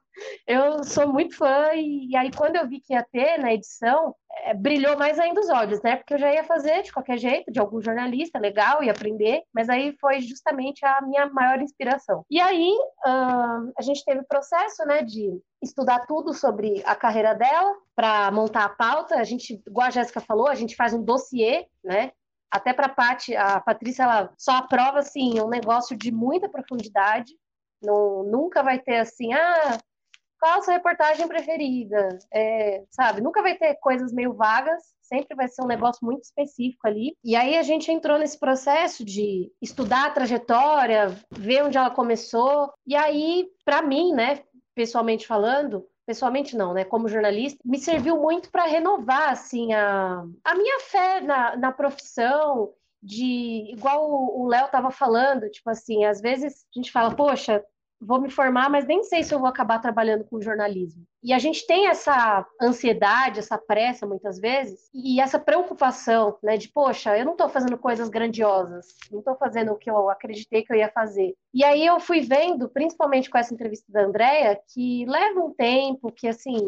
Speaker 6: eu sou muito fã, e, e aí quando eu vi que ia ter na edição, é, brilhou mais ainda os olhos, né? Porque eu já ia fazer de qualquer jeito, de algum jornalista, legal, ia aprender, mas aí foi justamente a minha maior inspiração. E aí, uh, a gente teve o processo, né, de estudar tudo sobre a carreira dela para montar a pauta. A gente, igual a Jéssica falou, a gente faz um dossiê, né? Até para a Patrícia, ela só aprova assim um negócio de muita profundidade. Não, nunca vai ter assim, ah, qual a sua reportagem preferida? É, sabe, nunca vai ter coisas meio vagas, sempre vai ser um negócio muito específico ali. E aí a gente entrou nesse processo de estudar a trajetória, ver onde ela começou. E aí, para mim, né, pessoalmente falando, pessoalmente não, né? Como jornalista, me serviu muito para renovar, assim, a, a minha fé na, na profissão, de igual o Léo estava falando, tipo assim, às vezes a gente fala, poxa, vou me formar, mas nem sei se eu vou acabar trabalhando com jornalismo. E a gente tem essa ansiedade, essa pressa muitas vezes, e essa preocupação, né, de poxa, eu não estou fazendo coisas grandiosas, não estou fazendo o que eu acreditei que eu ia fazer. E aí eu fui vendo, principalmente com essa entrevista da Andrea, que leva um tempo, que assim,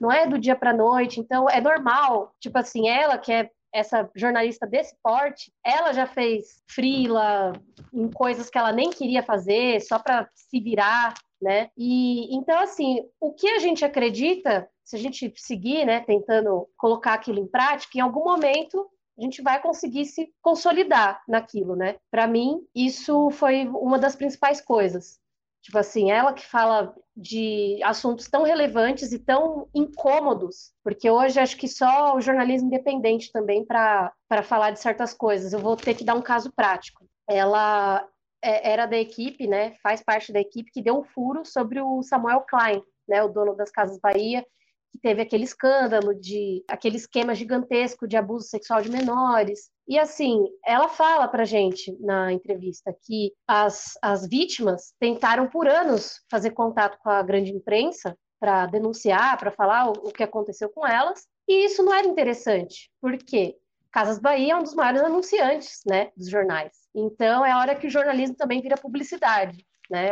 Speaker 6: não é do dia para noite, então é normal, tipo assim, ela que é essa jornalista desse porte, ela já fez frila em coisas que ela nem queria fazer, só para se virar, né? E então assim, o que a gente acredita, se a gente seguir, né, tentando colocar aquilo em prática, em algum momento a gente vai conseguir se consolidar naquilo, né? Para mim, isso foi uma das principais coisas. Tipo assim, ela que fala de assuntos tão relevantes e tão incômodos, porque hoje acho que só o jornalismo independente também para falar de certas coisas. Eu vou ter que dar um caso prático. Ela é, era da equipe, né? Faz parte da equipe que deu um furo sobre o Samuel Klein, né? O dono das Casas Bahia, que teve aquele escândalo de aquele esquema gigantesco de abuso sexual de menores. E assim, ela fala pra gente na entrevista que as, as vítimas tentaram por anos fazer contato com a grande imprensa para denunciar, para falar o, o que aconteceu com elas, e isso não era interessante. Por quê? Casas Bahia é um dos maiores anunciantes, né, dos jornais. Então é a hora que o jornalismo também vira publicidade. Né?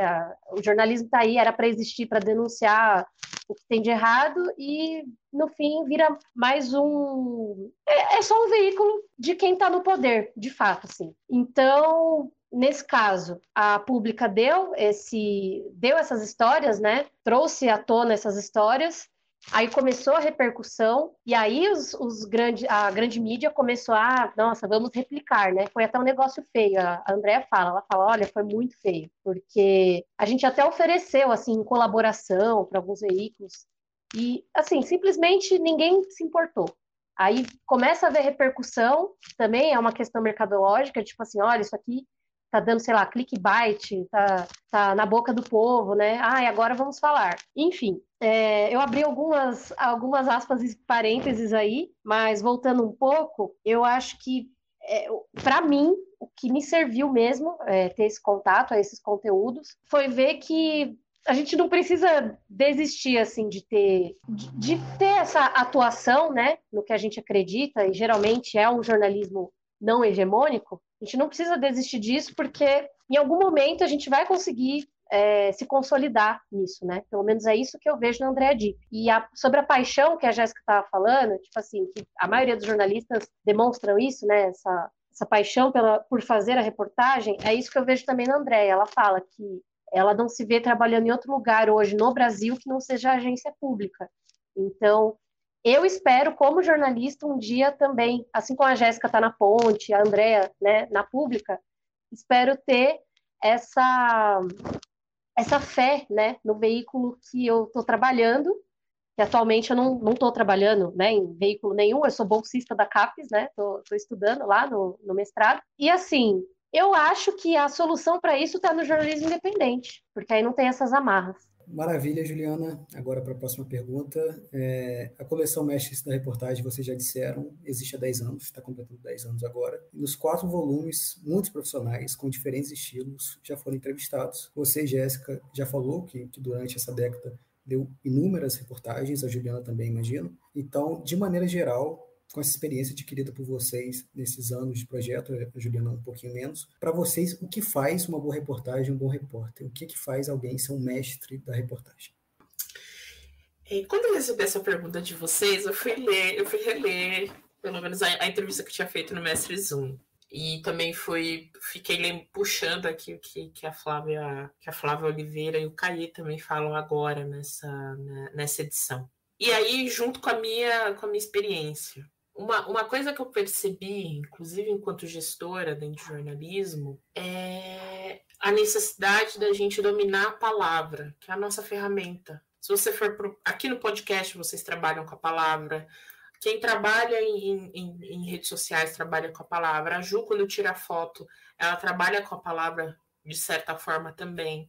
Speaker 6: O jornalismo está aí, era para existir para denunciar o que tem de errado e no fim vira mais um é, é só um veículo de quem está no poder, de fato, assim. Então nesse caso, a pública deu esse deu essas histórias, né? Trouxe à tona essas histórias Aí começou a repercussão, e aí os, os grande, a grande mídia começou a, nossa, vamos replicar, né? Foi até um negócio feio. A Andrea fala, ela fala, olha, foi muito feio, porque a gente até ofereceu, assim, colaboração para alguns veículos, e, assim, simplesmente ninguém se importou. Aí começa a haver repercussão, também é uma questão mercadológica, tipo assim, olha, isso aqui tá dando, sei lá, clickbait, tá, tá na boca do povo, né? Ah, e agora vamos falar. Enfim, é, eu abri algumas, algumas aspas e parênteses aí, mas voltando um pouco, eu acho que, é, para mim, o que me serviu mesmo é, ter esse contato a esses conteúdos foi ver que a gente não precisa desistir assim de ter de, de, ter essa atuação, né, no que a gente acredita e geralmente é um jornalismo não hegemônico. A gente não precisa desistir disso porque em algum momento a gente vai conseguir é, se consolidar nisso, né? Pelo menos é isso que eu vejo no André Di. E a, sobre a paixão que a Jéssica estava falando, tipo assim, que a maioria dos jornalistas demonstram isso, né? Essa, essa paixão pela, por fazer a reportagem, é isso que eu vejo também na André. Ela fala que ela não se vê trabalhando em outro lugar hoje no Brasil que não seja agência pública. Então, eu espero, como jornalista, um dia também, assim como a Jéssica está na Ponte, a Andrea né, na Pública, espero ter essa essa fé né, no veículo que eu estou trabalhando, que atualmente eu não estou trabalhando né, em veículo nenhum, eu sou bolsista da CAPES, né? Estou estudando lá no, no mestrado. E assim, eu acho que a solução para isso está no jornalismo independente, porque aí não tem essas amarras.
Speaker 5: Maravilha, Juliana. Agora para a próxima pergunta. É, a coleção Mestres da Reportagem, vocês já disseram, existe há 10 anos, está completando 10 anos agora. nos quatro volumes, muitos profissionais com diferentes estilos já foram entrevistados. Você, Jéssica, já falou que, que durante essa década deu inúmeras reportagens, a Juliana também, imagino. Então, de maneira geral, com essa experiência adquirida por vocês nesses anos de projeto, a Juliana um pouquinho menos, para vocês, o que faz uma boa reportagem, um bom repórter? O que, que faz alguém ser um mestre da reportagem?
Speaker 1: É, quando eu recebi essa pergunta de vocês, eu fui ler, eu fui reler, pelo menos a, a entrevista que eu tinha feito no Mestre Zoom. E também fui, fiquei puxando aqui o que, que, a Flávia, que a Flávia Oliveira e o Caí também falam agora nessa, né, nessa edição. E aí, junto com a minha, com a minha experiência. Uma, uma coisa que eu percebi, inclusive enquanto gestora dentro de jornalismo, é a necessidade da gente dominar a palavra, que é a nossa ferramenta. Se você for pro, aqui no podcast, vocês trabalham com a palavra. Quem trabalha em, em, em redes sociais trabalha com a palavra. A Ju, quando tira foto, ela trabalha com a palavra de certa forma também.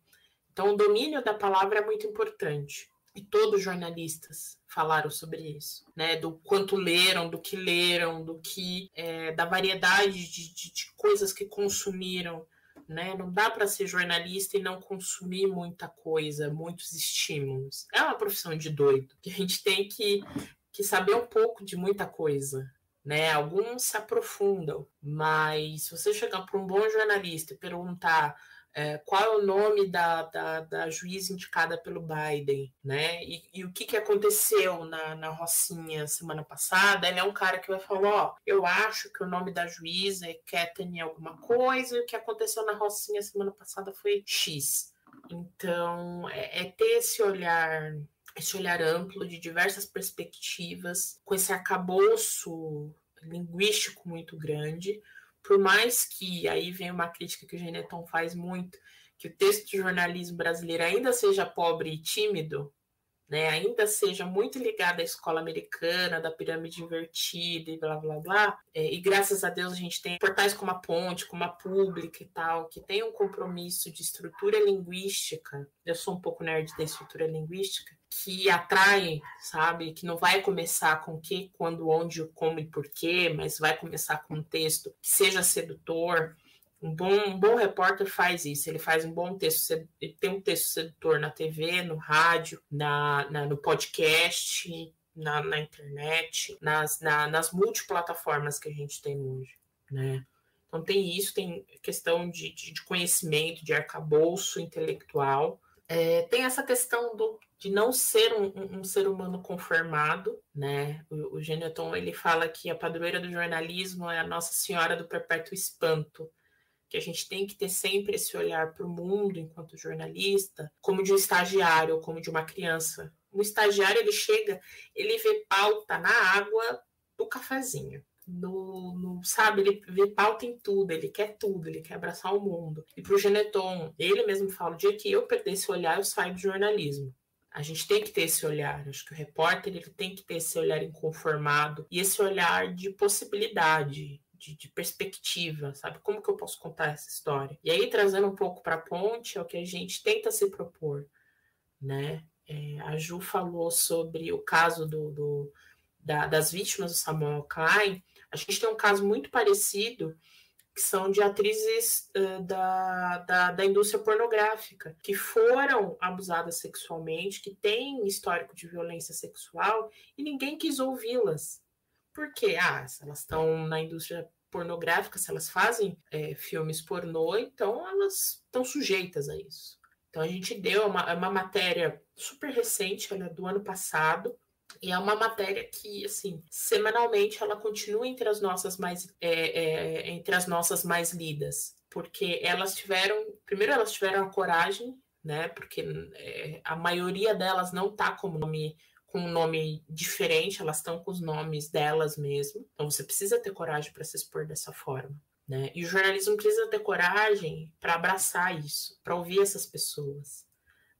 Speaker 1: Então, o domínio da palavra é muito importante e todos os jornalistas falaram sobre isso, né? Do quanto leram, do que leram, do que é, da variedade de, de, de, coisas que consumiram, né? Não dá para ser jornalista e não consumir muita coisa, muitos estímulos. É uma profissão de doido que a gente tem que, que saber um pouco de muita coisa. Né? Alguns se aprofundam, mas se você chegar para um bom jornalista e perguntar é, qual é o nome da, da, da, juíza indicada pelo Biden, né? E, e o que, que aconteceu na, na Rocinha semana passada? Ele é um cara que vai falar: ó, eu acho que o nome da juíza é Kathleen alguma coisa, e o que aconteceu na Rocinha semana passada foi X. Então, é, é ter esse olhar esse olhar amplo de diversas perspectivas, com esse arcabouço linguístico muito grande, por mais que aí vem uma crítica que o Geneton faz muito, que o texto de jornalismo brasileiro ainda seja pobre e tímido, né, ainda seja muito ligado à escola americana, da pirâmide invertida e blá blá blá, é, e graças a Deus a gente tem portais como a Ponte, como a Pública e tal, que tem um compromisso de estrutura linguística. Eu sou um pouco nerd da estrutura linguística, que atrai, sabe? Que não vai começar com que, quando, onde, como e porquê, mas vai começar com um texto que seja sedutor. Um bom, um bom repórter faz isso, ele faz um bom texto, ele tem um texto sedutor na TV, no rádio, na, na no podcast, na, na internet, nas, na, nas multiplataformas que a gente tem hoje, né? Então tem isso, tem questão de, de, de conhecimento, de arcabouço intelectual, é, tem essa questão do, de não ser um, um, ser humano conformado, né? O, o ele fala que a padroeira do jornalismo é a Nossa Senhora do Perpétuo Espanto, que a gente tem que ter sempre esse olhar para o mundo enquanto jornalista, como de um estagiário, como de uma criança. Um estagiário ele chega, ele vê pauta na água do cafezinho no, no, sabe, ele vê pauta em tudo, ele quer tudo, ele quer abraçar o mundo. E para o Geneton, ele mesmo fala, o dia que eu perder esse olhar, eu saio do jornalismo. A gente tem que ter esse olhar. Acho que o repórter ele tem que ter esse olhar inconformado e esse olhar de possibilidade, de, de, perspectiva, sabe? Como que eu posso contar essa história? E aí, trazendo um pouco para a ponte, é o que a gente tenta se propor, né? É, a Ju falou sobre o caso do, do da, das vítimas do Samuel Klein. A gente tem um caso muito parecido que são de atrizes uh, da, da, da, indústria pornográfica, que foram abusadas sexualmente, que têm histórico de violência sexual, e ninguém quis ouvi-las. Por quê? Ah, se elas estão na indústria pornográfica, se elas fazem é, filmes pornô, então elas estão sujeitas a isso. Então a gente deu uma, uma matéria super recente, ela é do ano passado, e é uma matéria que, assim, semanalmente ela continua entre as nossas mais, é, é, entre as nossas mais lidas, porque elas tiveram, primeiro elas tiveram a coragem, né? Porque é, a maioria delas não tá como nome com um nome diferente, elas estão com os nomes delas mesmo. Então você precisa ter coragem para se expor dessa forma. Né? E o jornalismo precisa ter coragem para abraçar isso, para ouvir essas pessoas,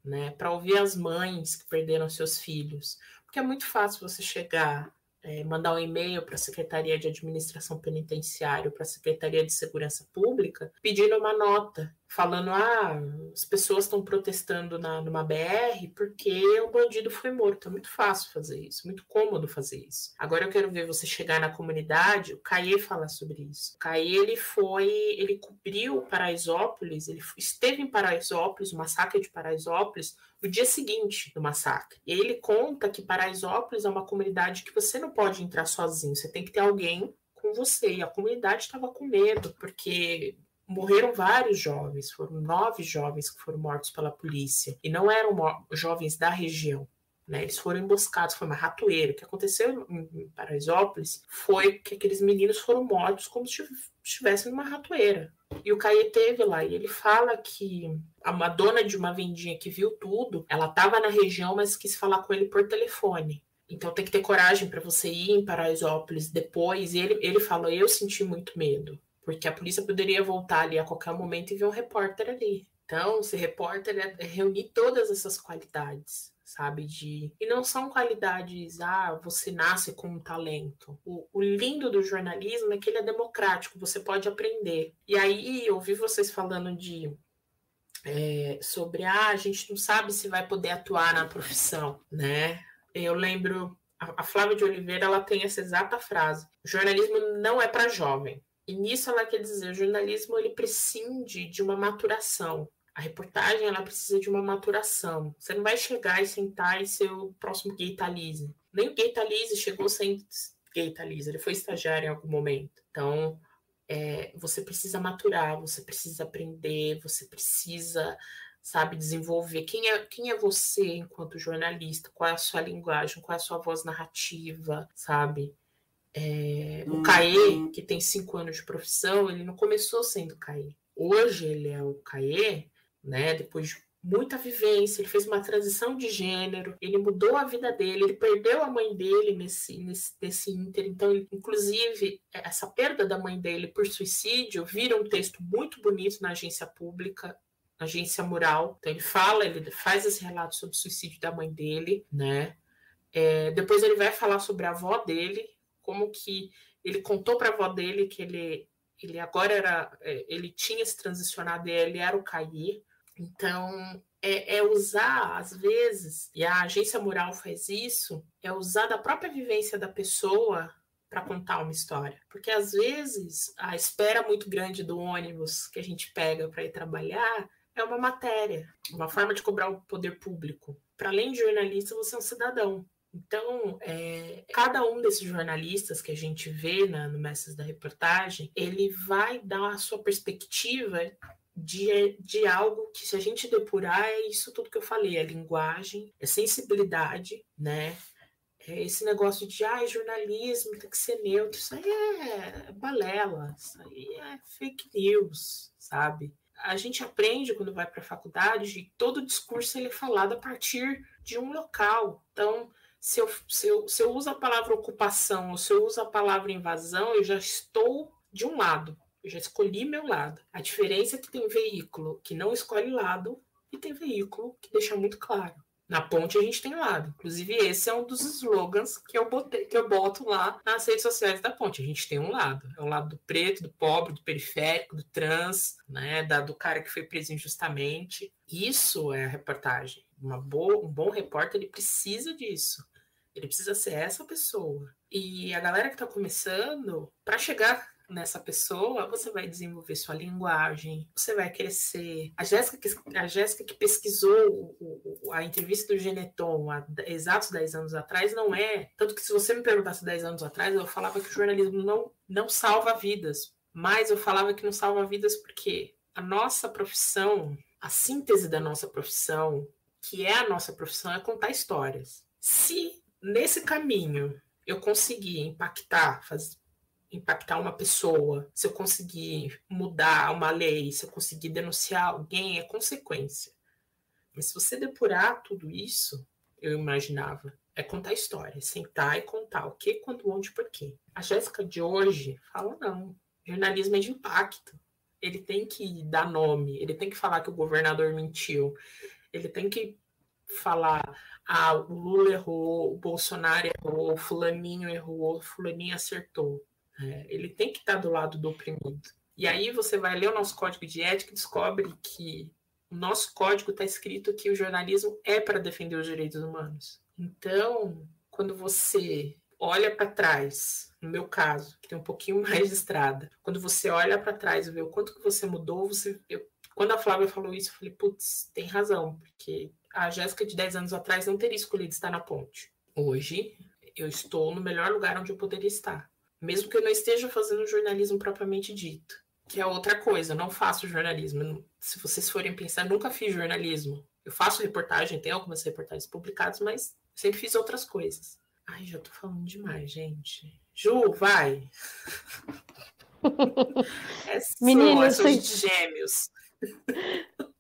Speaker 1: né? para ouvir as mães que perderam seus filhos, porque é muito fácil você chegar, é, mandar um e-mail para a Secretaria de Administração Penitenciária, para a Secretaria de Segurança Pública, pedindo uma nota falando: ah, as pessoas estão protestando na, numa BR porque o bandido foi morto. É muito fácil fazer isso, muito cômodo fazer isso. Agora eu quero ver você chegar na comunidade, o Caê falar sobre isso. O Caê, ele foi, ele cobriu Paraisópolis, ele esteve em Paraisópolis, o massacre de Paraisópolis, no dia seguinte do massacre. E ele conta que Paraisópolis é uma comunidade que você não pode entrar sozinho, você tem que ter alguém com você. E a comunidade estava com medo, porque morreram vários jovens, foram nove jovens que foram mortos pela polícia, e não eram jovens da região. Né, eles foram emboscados, foi uma ratoeira. O que aconteceu em Paraisópolis foi que aqueles meninos foram mortos como se estivessem numa ratoeira. E o Caê teve lá, e ele fala que uma dona de uma vendinha que viu tudo, ela estava na região, mas quis falar com ele por telefone. Então tem que ter coragem para você ir em Paraisópolis depois. E ele, ele falou: Eu senti muito medo. Porque a polícia poderia voltar ali a qualquer momento e ver um repórter ali. Então, ser repórter é reunir todas essas qualidades, sabe? De... E não são qualidades, ah, você nasce com um talento. O, o lindo do jornalismo é que ele é democrático, você pode aprender. E aí, ouvi vocês falando de é, sobre ah, a gente não sabe se vai poder atuar na profissão, né? Eu lembro a, a Flávia de Oliveira ela tem essa exata frase: jornalismo não é para jovem. E nisso ela quer dizer, o jornalismo ele prescinde de uma maturação. A reportagem ela precisa de uma maturação. Você não vai chegar e sentar e ser o próximo Gay. Nem o Gay chegou sem Gay ele foi estagiário em algum momento. Então, é, você precisa maturar, você precisa aprender, você precisa, sabe, desenvolver. Quem é, quem é você enquanto jornalista? Qual é a sua linguagem? Qual é a sua voz narrativa, sabe? É, o Caê, que tem cinco anos de profissão, ele não começou sendo Caê. Hoje ele é o Caê, né? Depois de muita vivência, ele fez uma transição de gênero, ele mudou a vida dele, ele perdeu a mãe dele nesse, nesse, nesse ínter. Então, inclusive, essa perda da mãe dele por suicídio vira um texto muito bonito na agência pública. Agência Mural. Então ele fala, ele faz esse relato sobre o suicídio da mãe dele, né? É, depois ele vai falar sobre a avó dele, como que ele contou para a avó dele que ele, ele agora era, é, ele tinha se transicionado e ele era o Caí. Então, é, é, usar, às vezes, e a agência mural faz isso, é usar da própria vivência da pessoa para contar uma história. Porque, às vezes, a espera muito grande do ônibus que a gente pega para ir trabalhar é uma matéria, uma forma de cobrar o poder público. Para além de jornalista, você é um cidadão. Então, é, cada um desses jornalistas que a gente vê na, no Mestres da Reportagem, ele vai dar a sua perspectiva de, de algo que, se a gente depurar, é isso tudo que eu falei: é linguagem, é sensibilidade, né? É esse negócio de ah, jornalismo tem que ser neutro, isso aí é balela, isso aí é fake news, sabe? A gente aprende quando vai para a faculdade de todo discurso ele é falado a partir de um local. Então, se eu, se, eu, se eu uso a palavra ocupação ou se eu uso a palavra invasão, eu já estou de um lado, eu já escolhi meu lado. A diferença é que tem veículo que não escolhe lado e tem veículo que deixa muito claro. Na ponte a gente tem lado. Inclusive, esse é um dos slogans que eu, botei, que eu boto lá nas redes sociais da ponte. A gente tem um lado. É o lado do preto, do pobre, do periférico, do trans, né? Da, do cara que foi preso injustamente. Isso é a reportagem. Uma boa, um bom repórter ele precisa disso. Ele precisa ser essa pessoa. E a galera que está começando, para chegar nessa pessoa, você vai desenvolver sua linguagem, você vai crescer. A Jéssica que, a Jéssica que pesquisou o, o, a entrevista do Geneton há exatos 10 anos atrás não é. Tanto que se você me perguntasse 10 anos atrás, eu falava que o jornalismo não, não salva vidas. Mas eu falava que não salva vidas porque a nossa profissão, a síntese da nossa profissão, que é a nossa profissão, é contar histórias. Se nesse caminho eu conseguir impactar, fazer, impactar uma pessoa, se eu conseguir mudar uma lei, se eu conseguir denunciar alguém, é consequência. Mas se você depurar tudo isso, eu imaginava, é contar história, sentar e contar o que, quando, onde, por quê. A Jéssica de hoje fala não. Jornalismo é de impacto. Ele tem que dar nome, ele tem que falar que o governador mentiu, ele tem que falar ah, o Lula errou, o Bolsonaro errou, o fulaninho errou, o fulaninho acertou. É, ele tem que estar do lado do oprimido. E aí você vai ler o nosso código de ética e descobre que o nosso código está escrito que o jornalismo é para defender os direitos humanos. Então, quando você olha para trás, no meu caso, que tem um pouquinho mais de estrada, quando você olha para trás e vê o quanto que você mudou, você, eu, quando a Flávia falou isso, eu falei, putz, tem razão, porque a Jéssica de 10 anos atrás não teria escolhido estar na ponte. Hoje, eu estou no melhor lugar onde eu poderia estar mesmo que eu não esteja fazendo jornalismo propriamente dito. Que é outra coisa, eu não faço jornalismo. Se vocês forem pensar, nunca fiz jornalismo. Eu faço reportagem, tenho algumas reportagens publicadas, mas sempre fiz outras coisas. Ai, já tô falando demais, gente. Ju, vai! é
Speaker 6: Meninas,
Speaker 1: só, é de gêmeos.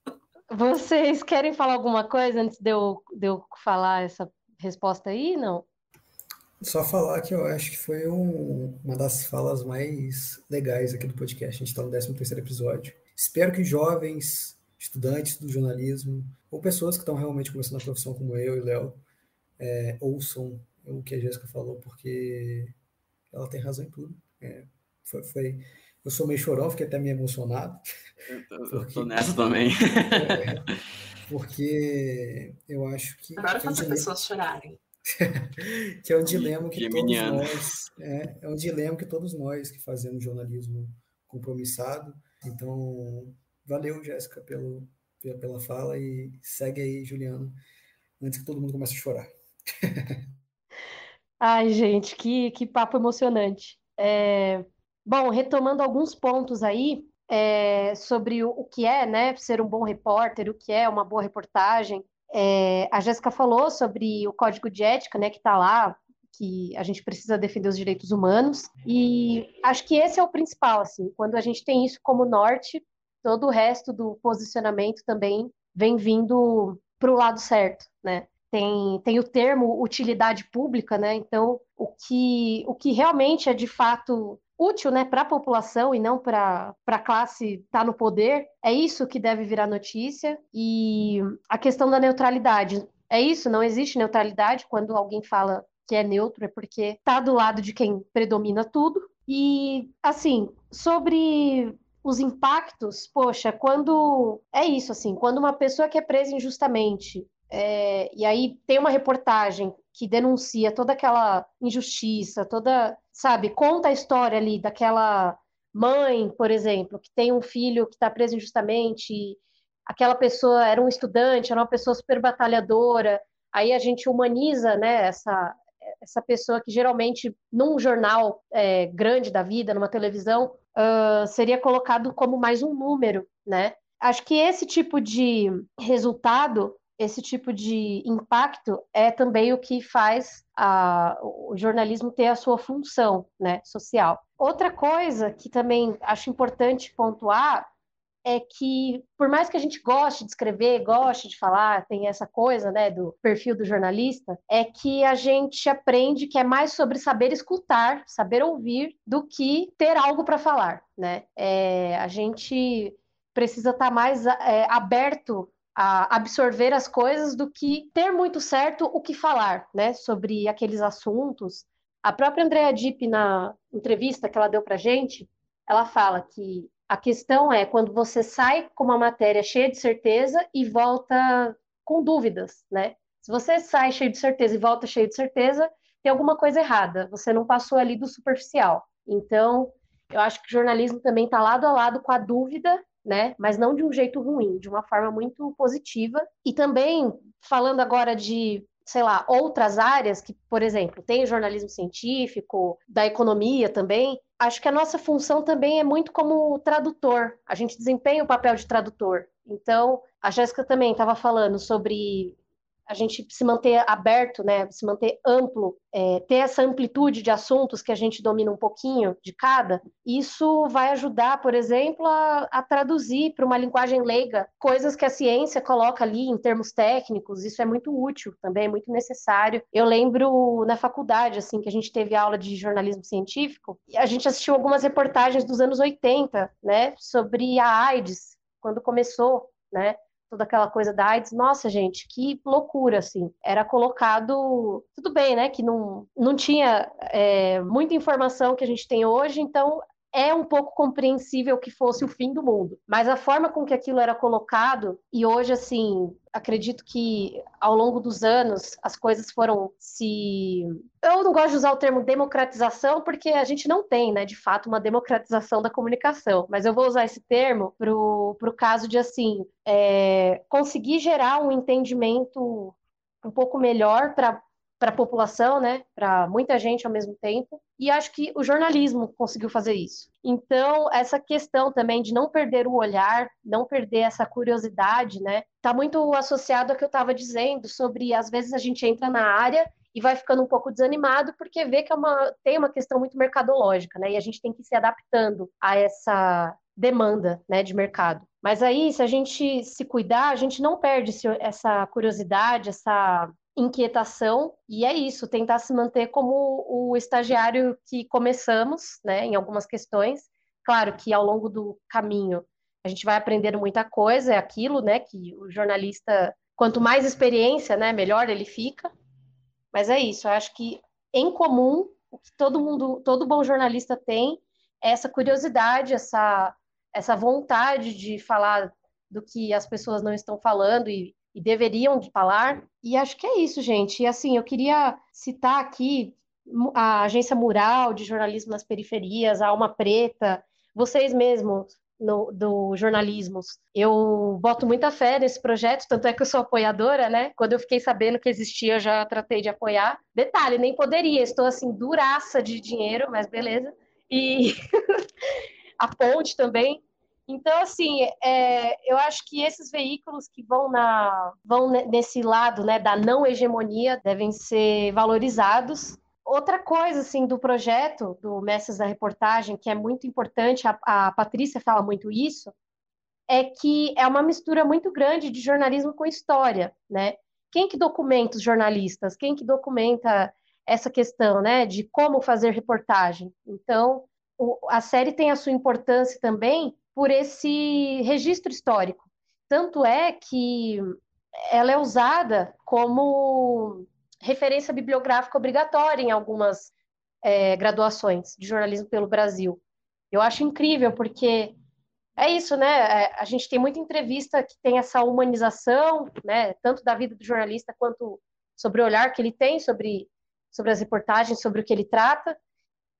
Speaker 6: Vocês querem falar alguma coisa antes de eu, de eu falar essa resposta aí? Não?
Speaker 5: Só falar que eu acho que foi um, uma das falas mais legais aqui do podcast. A gente está no 13 terceiro episódio. Espero que jovens, estudantes do jornalismo, ou pessoas que estão realmente começando a profissão como eu e Léo, é, ouçam o que a Jéssica falou, porque ela tem razão em tudo. É, foi, foi, eu sou meio chorão, fiquei até meio emocionado.
Speaker 3: Eu tô, porque, tô nessa também.
Speaker 5: É, porque eu acho que.
Speaker 1: Agora faz as pessoas chorarem.
Speaker 5: que é um dilema que todos nós é, é um dilema que todos nós que fazemos jornalismo compromissado. Então, valeu, Jéssica, pelo, pela, pela fala e segue aí, Juliana, antes que todo mundo comece a chorar.
Speaker 6: Ai, gente, que, que papo emocionante. É, bom, retomando alguns pontos aí é, sobre o, o que é, né, ser um bom repórter, o que é uma boa reportagem. É, a Jéssica falou sobre o código de ética, né, que está lá, que a gente precisa defender os direitos humanos, e acho que esse é o principal, assim, quando a gente tem isso como norte, todo o resto do posicionamento também vem vindo para o lado certo, né? Tem, tem o termo utilidade pública, né? Então, o que, o que realmente é de fato útil né, para a população e não para a classe estar tá no poder, é isso que deve virar notícia. E a questão da neutralidade. É isso, não existe neutralidade quando alguém fala que é neutro, é porque está do lado de quem predomina tudo. E, assim, sobre os impactos, poxa, quando. É isso, assim, quando uma pessoa que é presa injustamente é, e aí tem uma reportagem que denuncia toda aquela injustiça, toda, sabe, conta a história ali daquela mãe, por exemplo, que tem um filho que está preso injustamente, aquela pessoa era um estudante, era uma pessoa super batalhadora, aí a gente humaniza, né, essa, essa pessoa que geralmente num jornal é, grande da vida, numa televisão, uh, seria colocado como mais um número, né? Acho que esse tipo de resultado esse tipo de impacto é também o que faz a, o jornalismo ter a sua função né, social. Outra coisa que também acho importante pontuar é que, por mais que a gente goste de escrever, goste de falar, tem essa coisa né, do perfil do jornalista, é que a gente aprende que é mais sobre saber escutar, saber ouvir, do que ter algo para falar. Né? É, a gente precisa estar tá mais é, aberto a absorver as coisas do que ter muito certo o que falar, né, sobre aqueles assuntos. A própria Andrea Dipp, na entrevista que ela deu para gente, ela fala que a questão é quando você sai com uma matéria cheia de certeza e volta com dúvidas, né? Se você sai cheio de certeza e volta cheio de certeza, tem alguma coisa errada. Você não passou ali do superficial. Então, eu acho que o jornalismo também está lado a lado com a dúvida, né? Mas não de um jeito ruim, de uma forma muito positiva. E também, falando agora de, sei lá, outras áreas, que, por exemplo, tem jornalismo científico, da economia também, acho que a nossa função também é muito como tradutor. A gente desempenha o papel de tradutor. Então, a Jéssica também estava falando sobre a gente se manter aberto, né, se manter amplo, é, ter essa amplitude de assuntos que a gente domina um pouquinho de cada, isso vai ajudar, por exemplo, a, a traduzir para uma linguagem leiga coisas que a ciência coloca ali em termos técnicos. Isso é muito útil também, é muito necessário. Eu lembro na faculdade, assim, que a gente teve aula de jornalismo científico, e a gente assistiu algumas reportagens dos anos 80, né, sobre a AIDS, quando começou, né? Toda aquela coisa da AIDS, nossa, gente, que loucura, assim. Era colocado, tudo bem, né, que não, não tinha é, muita informação que a gente tem hoje, então é um pouco compreensível que fosse o fim do mundo. Mas a forma com que aquilo era colocado, e hoje, assim, acredito que ao longo dos anos as coisas foram se. Eu não gosto de usar o termo democratização, porque a gente não tem, né, de fato, uma democratização da comunicação. Mas eu vou usar esse termo para o caso de, assim, é... conseguir gerar um entendimento um pouco melhor para para a população, né, para muita gente ao mesmo tempo. E acho que o jornalismo conseguiu fazer isso. Então, essa questão também de não perder o olhar, não perder essa curiosidade, né, está muito associado ao que eu estava dizendo sobre às vezes a gente entra na área e vai ficando um pouco desanimado porque vê que é uma, tem uma questão muito mercadológica, né, e a gente tem que se adaptando a essa demanda, né, de mercado. Mas aí, se a gente se cuidar, a gente não perde essa curiosidade, essa inquietação, e é isso, tentar se manter como o estagiário que começamos, né, em algumas questões. Claro que ao longo do caminho a gente vai aprendendo muita coisa, é aquilo, né, que o jornalista, quanto mais experiência, né, melhor ele fica. Mas é isso, eu acho que em comum, o que todo mundo, todo bom jornalista tem é essa curiosidade, essa essa vontade de falar do que as pessoas não estão falando e e deveriam falar. E acho que é isso, gente. E assim, eu queria citar aqui a Agência Mural de Jornalismo nas Periferias, a Alma Preta, vocês mesmos no, do jornalismos. Eu boto muita fé nesse projeto, tanto é que eu sou apoiadora, né? Quando eu fiquei sabendo que existia, eu já tratei de apoiar. Detalhe, nem poderia, estou assim, duraça de dinheiro, mas beleza. E a ponte também. Então, assim, é, eu acho que esses veículos que vão, na, vão nesse lado né, da não hegemonia devem ser valorizados. Outra coisa, assim, do projeto do Mestres da Reportagem, que é muito importante, a, a Patrícia fala muito isso, é que é uma mistura muito grande de jornalismo com história, né? Quem que documenta os jornalistas? Quem que documenta essa questão, né, de como fazer reportagem? Então, o, a série tem a sua importância também por esse registro histórico. Tanto é que ela é usada como referência bibliográfica obrigatória em algumas é, graduações de jornalismo pelo Brasil. Eu acho incrível, porque é isso, né? É, a gente tem muita entrevista que tem essa humanização, né? Tanto da vida do jornalista quanto sobre o olhar que ele tem sobre, sobre as reportagens, sobre o que ele trata.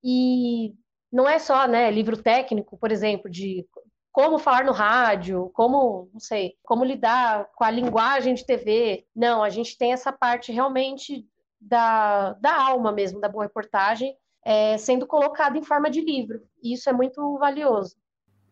Speaker 6: E não é só, né, livro técnico, por exemplo, de como falar no rádio, como, não sei, como lidar com a linguagem de TV. Não, a gente tem essa parte realmente da, da alma mesmo, da boa reportagem, é, sendo colocada em forma de livro. E isso é muito valioso.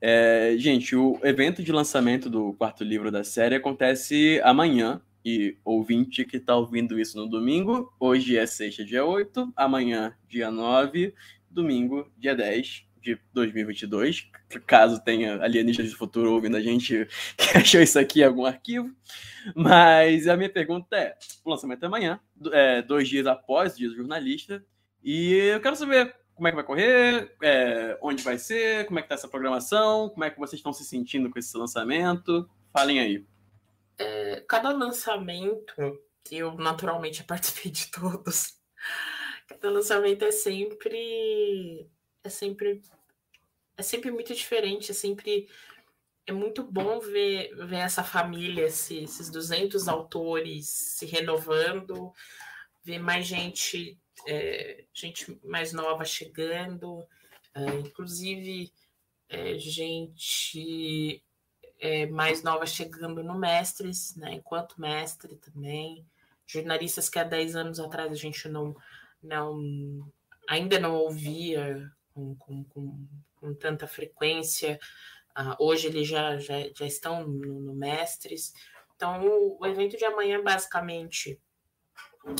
Speaker 3: É, gente, o evento de lançamento do quarto livro da série acontece amanhã. E ouvinte que está ouvindo isso no domingo, hoje é sexta, dia 8, amanhã, dia 9, domingo, dia 10 de 2022, caso tenha alienistas do futuro ouvindo a gente que achou isso aqui em algum arquivo. Mas a minha pergunta é: o lançamento é amanhã, é, dois dias após o dia do jornalista, e eu quero saber como é que vai correr, é, onde vai ser, como é que tá essa programação, como é que vocês estão se sentindo com esse lançamento. Falem aí.
Speaker 1: é, cada lançamento, eu naturalmente participei de todos, cada lançamento é sempre. É sempre. É sempre muito diferente, é sempre. É muito bom ver, ver essa família, esses 200 autores se renovando, ver mais gente, é, gente mais nova chegando, é, inclusive é, gente é, mais nova chegando no Mestres, né, enquanto mestre também, jornalistas que há 10 anos atrás a gente não, não ainda não ouvia com, com, com, com tanta frequência, uh, hoje eles já, já, já estão no, no Mestres. Então, o, o evento de amanhã, basicamente,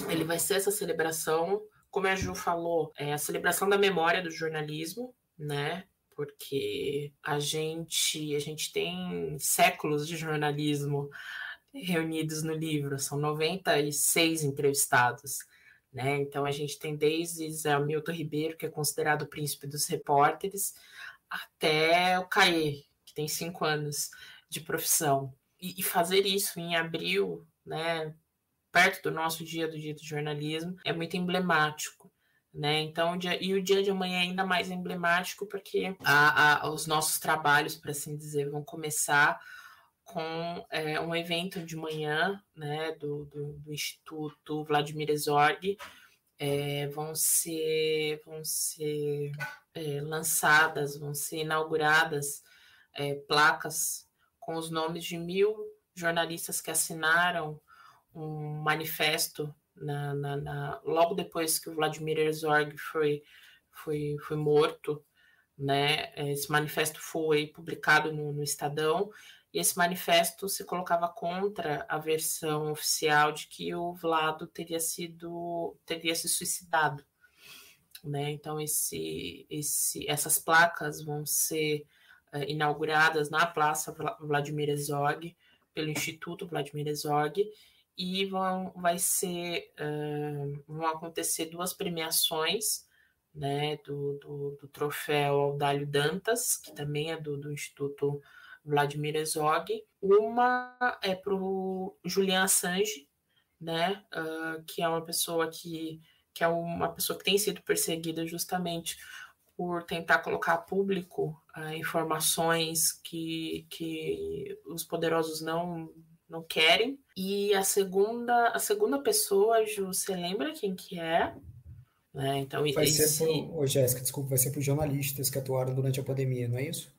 Speaker 1: ele vai ser essa celebração, como a Ju falou, é a celebração da memória do jornalismo, né? porque a gente a gente tem séculos de jornalismo reunidos no livro, são 96 entrevistados. Né? Então a gente tem desde Zé Milton Ribeiro, que é considerado o príncipe dos repórteres, até o Caê, que tem cinco anos de profissão. E, e fazer isso em abril, né, perto do nosso dia do dia do jornalismo, é muito emblemático. Né? Então, dia, e o dia de amanhã é ainda mais emblemático porque a, a, os nossos trabalhos, por assim dizer, vão começar com é, um evento de manhã né, do, do, do Instituto Vladimir Herzog. É, vão ser, vão ser é, lançadas, vão ser inauguradas é, placas com os nomes de mil jornalistas que assinaram um manifesto na, na, na, logo depois que o Vladimir Herzog foi, foi, foi morto, né? Esse manifesto foi publicado no, no Estadão e esse manifesto se colocava contra a versão oficial de que o Vlado teria sido teria se suicidado, né? Então esse, esse essas placas vão ser uh, inauguradas na Praça Vladimir Herzog pelo Instituto Vladimir Herzog e vão, vai ser, uh, vão acontecer duas premiações, né, do, do, do troféu Audálio Dantas, que também é do, do Instituto Vladimir Herzog. Uma é para o Julian Assange, né, uh, que é uma pessoa que, que é uma pessoa que tem sido perseguida justamente por tentar colocar a público uh, informações que, que os poderosos não não querem. E a segunda, a segunda pessoa, Ju, você lembra quem que é? Né? Então,
Speaker 5: vai esse... ser pro, oh, Jéssica, desculpa, vai ser para os jornalistas que atuaram durante a pandemia, não é isso?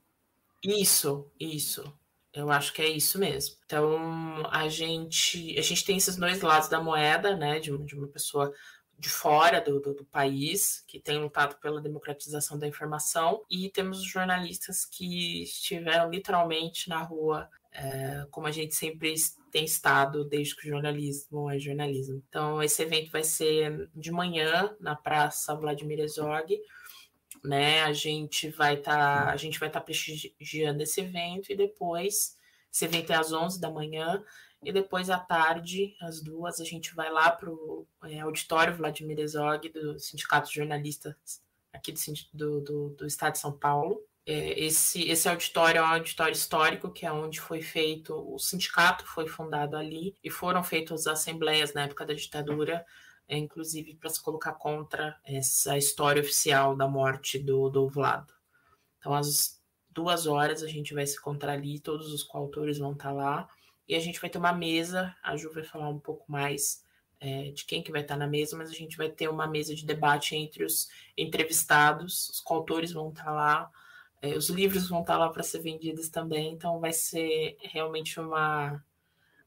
Speaker 1: Isso, isso. Eu acho que é isso mesmo. Então, a gente, a gente tem esses dois lados da moeda, né? De, de uma pessoa de fora do, do, do, país, que tem lutado pela democratização da informação, e temos os jornalistas que estiveram literalmente na rua é, como a gente sempre tem estado desde que o jornalismo é jornalismo. Então, esse evento vai ser de manhã na Praça Vladimir Herzog, né? A gente vai estar tá, a gente vai estar tá prestigiando esse evento e depois esse evento é às 11 da manhã e depois à tarde, às duas, a gente vai lá para o é, auditório Vladimir Herzog do Sindicato de Jornalistas aqui do, do, do, do Estado de São Paulo é, esse, esse auditório é um auditório histórico, que é onde foi feito, o sindicato foi fundado ali, e foram feitas assembleias na época da ditadura, é, inclusive para se colocar contra essa história oficial da morte do, do Vlado. Então, às duas horas a gente vai se encontrar ali, todos os coautores vão estar lá, e a gente vai ter uma mesa, a Ju vai falar um pouco mais é, de quem que vai estar na mesa, mas a gente vai ter uma mesa de debate entre os entrevistados, os coautores vão estar lá, é, os livros vão estar lá para ser vendidos também, então vai ser realmente uma,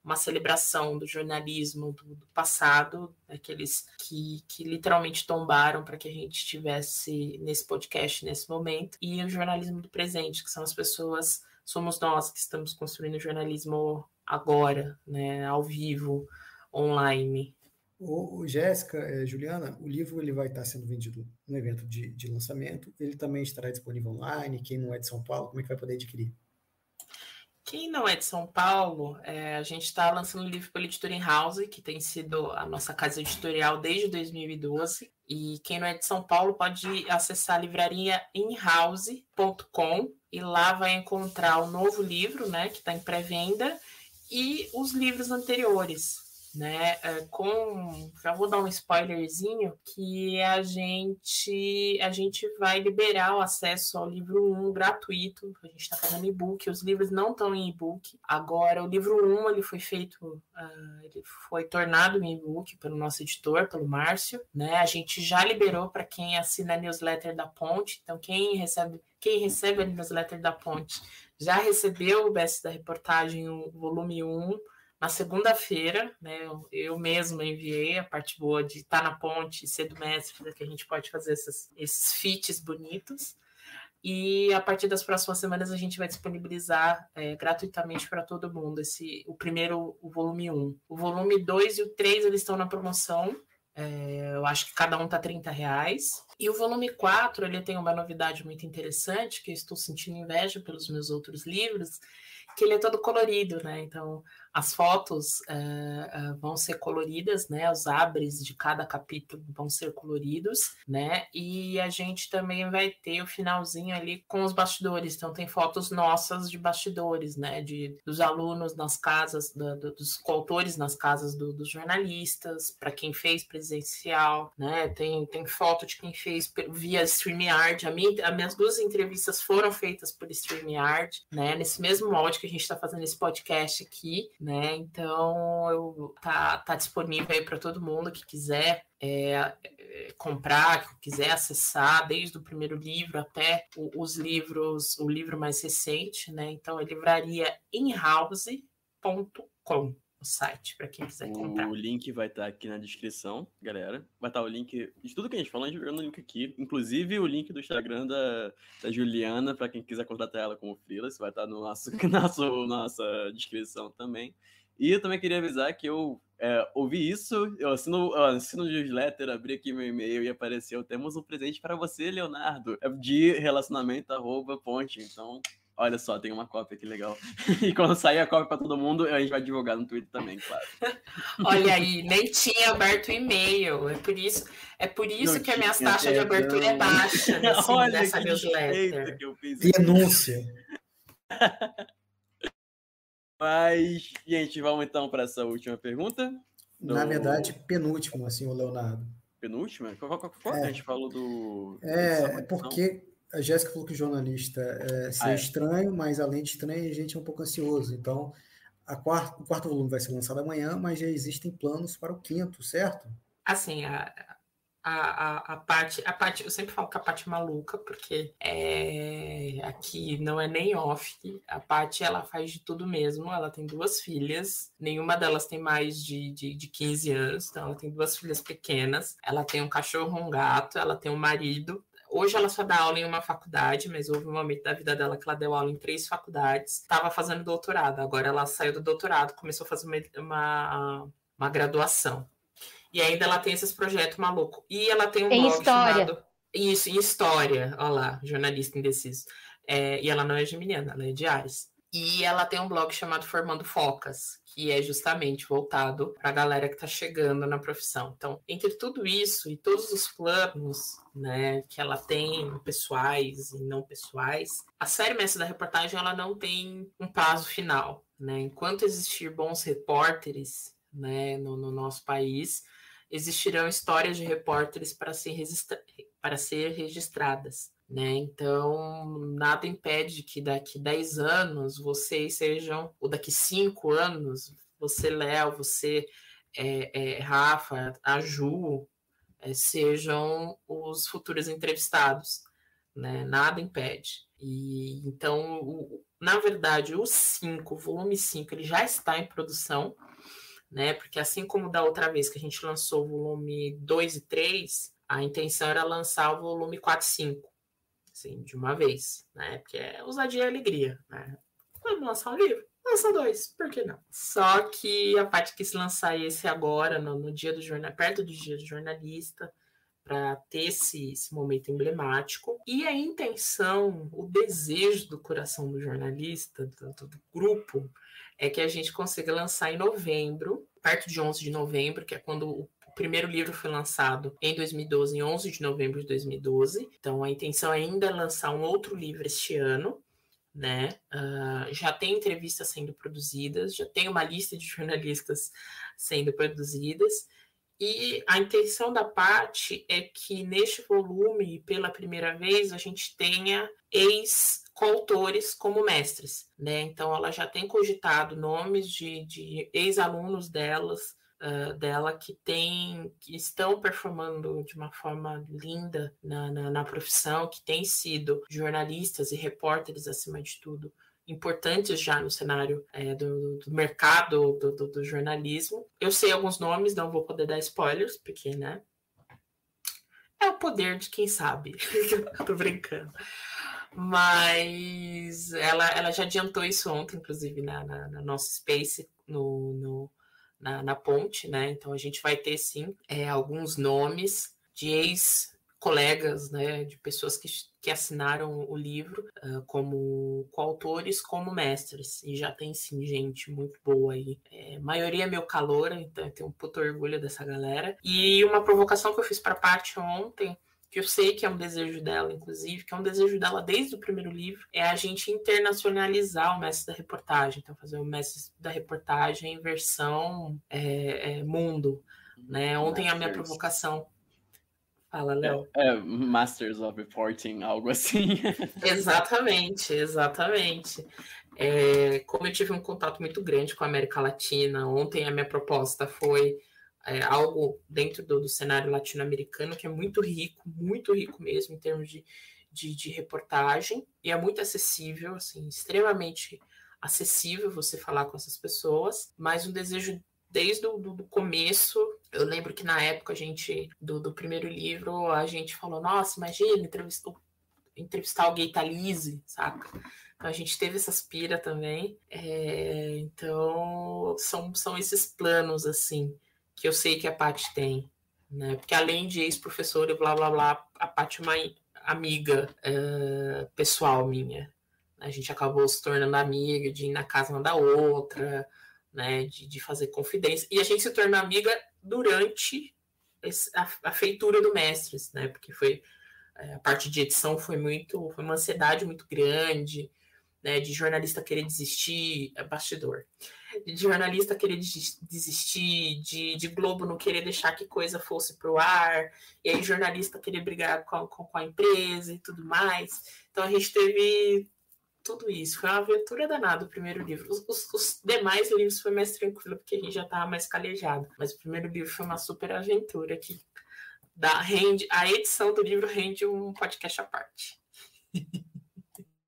Speaker 1: uma celebração do jornalismo do, do passado, daqueles que, que literalmente tombaram para que a gente estivesse nesse podcast nesse momento, e o jornalismo do presente, que são as pessoas, somos nós que estamos construindo o jornalismo agora, né, ao vivo, online.
Speaker 5: O, Jéssica, é, Juliana, o livro ele vai estar sendo vendido no evento de, de lançamento. Ele também estará disponível online. Quem não é de São Paulo, como é que vai poder adquirir?
Speaker 1: Quem não é de São Paulo, é, a gente está lançando o livro pela Editora House, que tem sido a nossa casa editorial desde 2012. E quem não é de São Paulo pode acessar a livraria inhouse.com e lá vai encontrar o novo livro, né, que está em pré-venda e os livros anteriores né? É, com já vou dar um spoilerzinho que a gente a gente vai liberar o acesso ao livro 1 gratuito. A gente está fazendo e-book, os livros não estão em e-book. Agora o livro 1 ele foi feito, uh, ele foi tornado em e-book pelo nosso editor, pelo Márcio, né? A gente já liberou para quem assina a newsletter da Ponte. Então quem recebe quem recebe a newsletter da Ponte já recebeu o best da reportagem, o volume 1 na segunda-feira, né, eu, eu mesma enviei a parte boa de estar tá na ponte, ser do mestre, que a gente pode fazer esses, esses fits bonitos. E a partir das próximas semanas a gente vai disponibilizar é, gratuitamente para todo mundo esse o primeiro, o volume 1. O volume 2 e o 3 eles estão na promoção. É, eu acho que cada um tá 30 reais. E o volume 4 ele tem uma novidade muito interessante, que eu estou sentindo inveja pelos meus outros livros, que ele é todo colorido, né? Então as fotos uh, uh, vão ser coloridas, né? Os abres de cada capítulo vão ser coloridos, né? E a gente também vai ter o finalzinho ali com os bastidores. Então tem fotos nossas de bastidores, né? De dos alunos nas casas, do, do, dos coautores nas casas do, dos jornalistas, para quem fez presencial, né? Tem, tem foto de quem fez via StreamYard. A minha, as minhas duas entrevistas foram feitas por StreamYard, né? Nesse mesmo molde que a gente está fazendo esse podcast aqui né? Então eu, tá, tá disponível aí para todo mundo que quiser é, é, comprar, que quiser acessar, desde o primeiro livro até o, os livros, o livro mais recente, né? Então é livraria inhouse.com o site para quem quiser comprar.
Speaker 3: O link vai estar tá aqui na descrição, galera. Vai estar tá o link de tudo que a gente falou, a gente jogando o link aqui. Inclusive o link do Instagram da, da Juliana, para quem quiser contratar ela como freelance, vai estar tá no nosso, nosso nossa descrição também. E eu também queria avisar que eu é, ouvi isso, eu assino, eu assino newsletter, abri aqui meu e-mail e apareceu: temos um presente para você, Leonardo, é de relacionamento arroba ponte. Então, Olha só, tem uma cópia aqui legal. E quando sair a cópia para todo mundo, a gente vai divulgar no Twitter também, claro.
Speaker 1: Olha aí, nem tinha aberto o e-mail. É por isso, é por isso que as minhas taxas de abertura é baixa nesse, Olha nessa newsletter.
Speaker 5: Que Denúncia.
Speaker 3: Mas, gente, vamos então para essa última pergunta.
Speaker 5: Na verdade, penúltimo, assim, o Leonardo.
Speaker 3: Penúltima? Qual, qual foi? É. A gente falou do.
Speaker 5: É, é porque a Jéssica falou que jornalista é ser ah, é. estranho, mas além de estranho, a gente é um pouco ansioso. Então, a quarto, o quarto volume vai ser lançado amanhã, mas já existem planos para o quinto, certo?
Speaker 1: Assim, a, a, a, a parte, a parte, eu sempre falo que a parte maluca, porque é, aqui não é nem off. A parte ela faz de tudo mesmo. Ela tem duas filhas, nenhuma delas tem mais de, de, de 15 anos, então ela tem duas filhas pequenas. Ela tem um cachorro, um gato, ela tem um marido, Hoje ela só dá aula em uma faculdade, mas houve um momento da vida dela que ela deu aula em três faculdades. Estava fazendo doutorado, agora ela saiu do doutorado, começou a fazer uma, uma, uma graduação. E ainda ela tem esses projetos malucos. E ela tem um
Speaker 6: blog história. chamado.
Speaker 1: Isso, em história. Olha lá, jornalista indeciso. É, e ela não é geminiana, ela é de Ares. E ela tem um blog chamado Formando Focas, que é justamente voltado para a galera que está chegando na profissão. Então, entre tudo isso e todos os planos né, que ela tem, pessoais e não pessoais, a série Mestre da Reportagem ela não tem um prazo final. Né? Enquanto existir bons repórteres né, no, no nosso país, existirão histórias de repórteres para ser, ser registradas. Né? Então, nada impede que daqui 10 anos vocês sejam, ou daqui 5 anos, você, Léo, você, é, é, Rafa, a Ju, é, sejam os futuros entrevistados. Né? Nada impede. E então, o, na verdade, o 5, o volume 5, ele já está em produção, né? Porque assim como da outra vez que a gente lançou o volume 2 e 3, a intenção era lançar o volume 4 e 5 assim, de uma vez, né? Porque é ousadia e alegria, né? Vamos lançar um livro? Lança dois, por que não? Só que a parte quis lançar esse agora, no, no dia do jornal, perto do dia do jornalista, para ter esse, esse momento emblemático. E a intenção, o desejo do coração do jornalista, do, do grupo, é que a gente consiga lançar em novembro, perto de 11 de novembro, que é quando o primeiro livro foi lançado em 2012, em 11 de novembro de 2012. Então, a intenção ainda é lançar um outro livro este ano, né? Uh, já tem entrevistas sendo produzidas, já tem uma lista de jornalistas sendo produzidas, e a intenção da parte é que neste volume, pela primeira vez, a gente tenha ex-coautores como mestres, né? Então ela já tem cogitado nomes de, de ex-alunos delas, uh, dela que tem, que estão performando de uma forma linda na, na, na profissão, que têm sido jornalistas e repórteres acima de tudo importantes já no cenário é, do, do, mercado do, do, do, jornalismo. Eu sei alguns nomes, não vou poder dar spoilers, porque, né? É o poder de quem sabe. Tô brincando. Mas ela, ela já adiantou isso ontem, inclusive, na, na, na nossa Space, no, no na, na, ponte, né? Então a gente vai ter sim é, alguns nomes de ex colegas, né, de pessoas que, que assinaram o livro uh, como coautores, como mestres. E já tem sim gente muito boa aí. É, maioria é meu calor, então eu tenho um puto orgulho dessa galera. E uma provocação que eu fiz para a parte ontem que eu sei que é um desejo dela, inclusive, que é um desejo dela desde o primeiro livro, é a gente internacionalizar o mestre da reportagem, então fazer o mestre da reportagem em versão é, é, mundo. Né? Ontem a minha provocação Fala, Léo.
Speaker 3: É, é, Masters of Reporting, algo assim.
Speaker 1: exatamente, exatamente. É, como eu tive um contato muito grande com a América Latina, ontem a minha proposta foi é, algo dentro do, do cenário latino-americano que é muito rico, muito rico mesmo em termos de, de, de reportagem, e é muito acessível, assim, extremamente acessível você falar com essas pessoas, mas um desejo desde o do, começo. Eu lembro que na época a gente, do, do primeiro livro, a gente falou, nossa, imagina, entrevistou, entrevistar o Gay Talise, saca? Então a gente teve essa aspira também. É, então são, são esses planos, assim, que eu sei que a Paty tem. Né? Porque além de ex-professora e blá blá blá, a Paty é uma amiga é, pessoal minha. A gente acabou se tornando amiga de ir na casa uma da outra né, de, de fazer confidência. E a gente se tornou amiga durante esse, a, a, feitura do Mestres, né, porque foi é, a parte de edição foi muito, foi uma ansiedade muito grande, né, de jornalista querer desistir, é bastidor, de jornalista querer desistir, de, de Globo não querer deixar que coisa fosse para o ar, e aí jornalista querer brigar com, com, com a empresa e tudo mais. Então a gente teve tudo isso. Foi uma aventura danada o primeiro livro. Os, os, os, demais livros foi mais tranquilo, porque a gente já estava mais calejado. Mas o primeiro livro foi uma super aventura que dá, rende, a edição do livro rende um podcast à parte.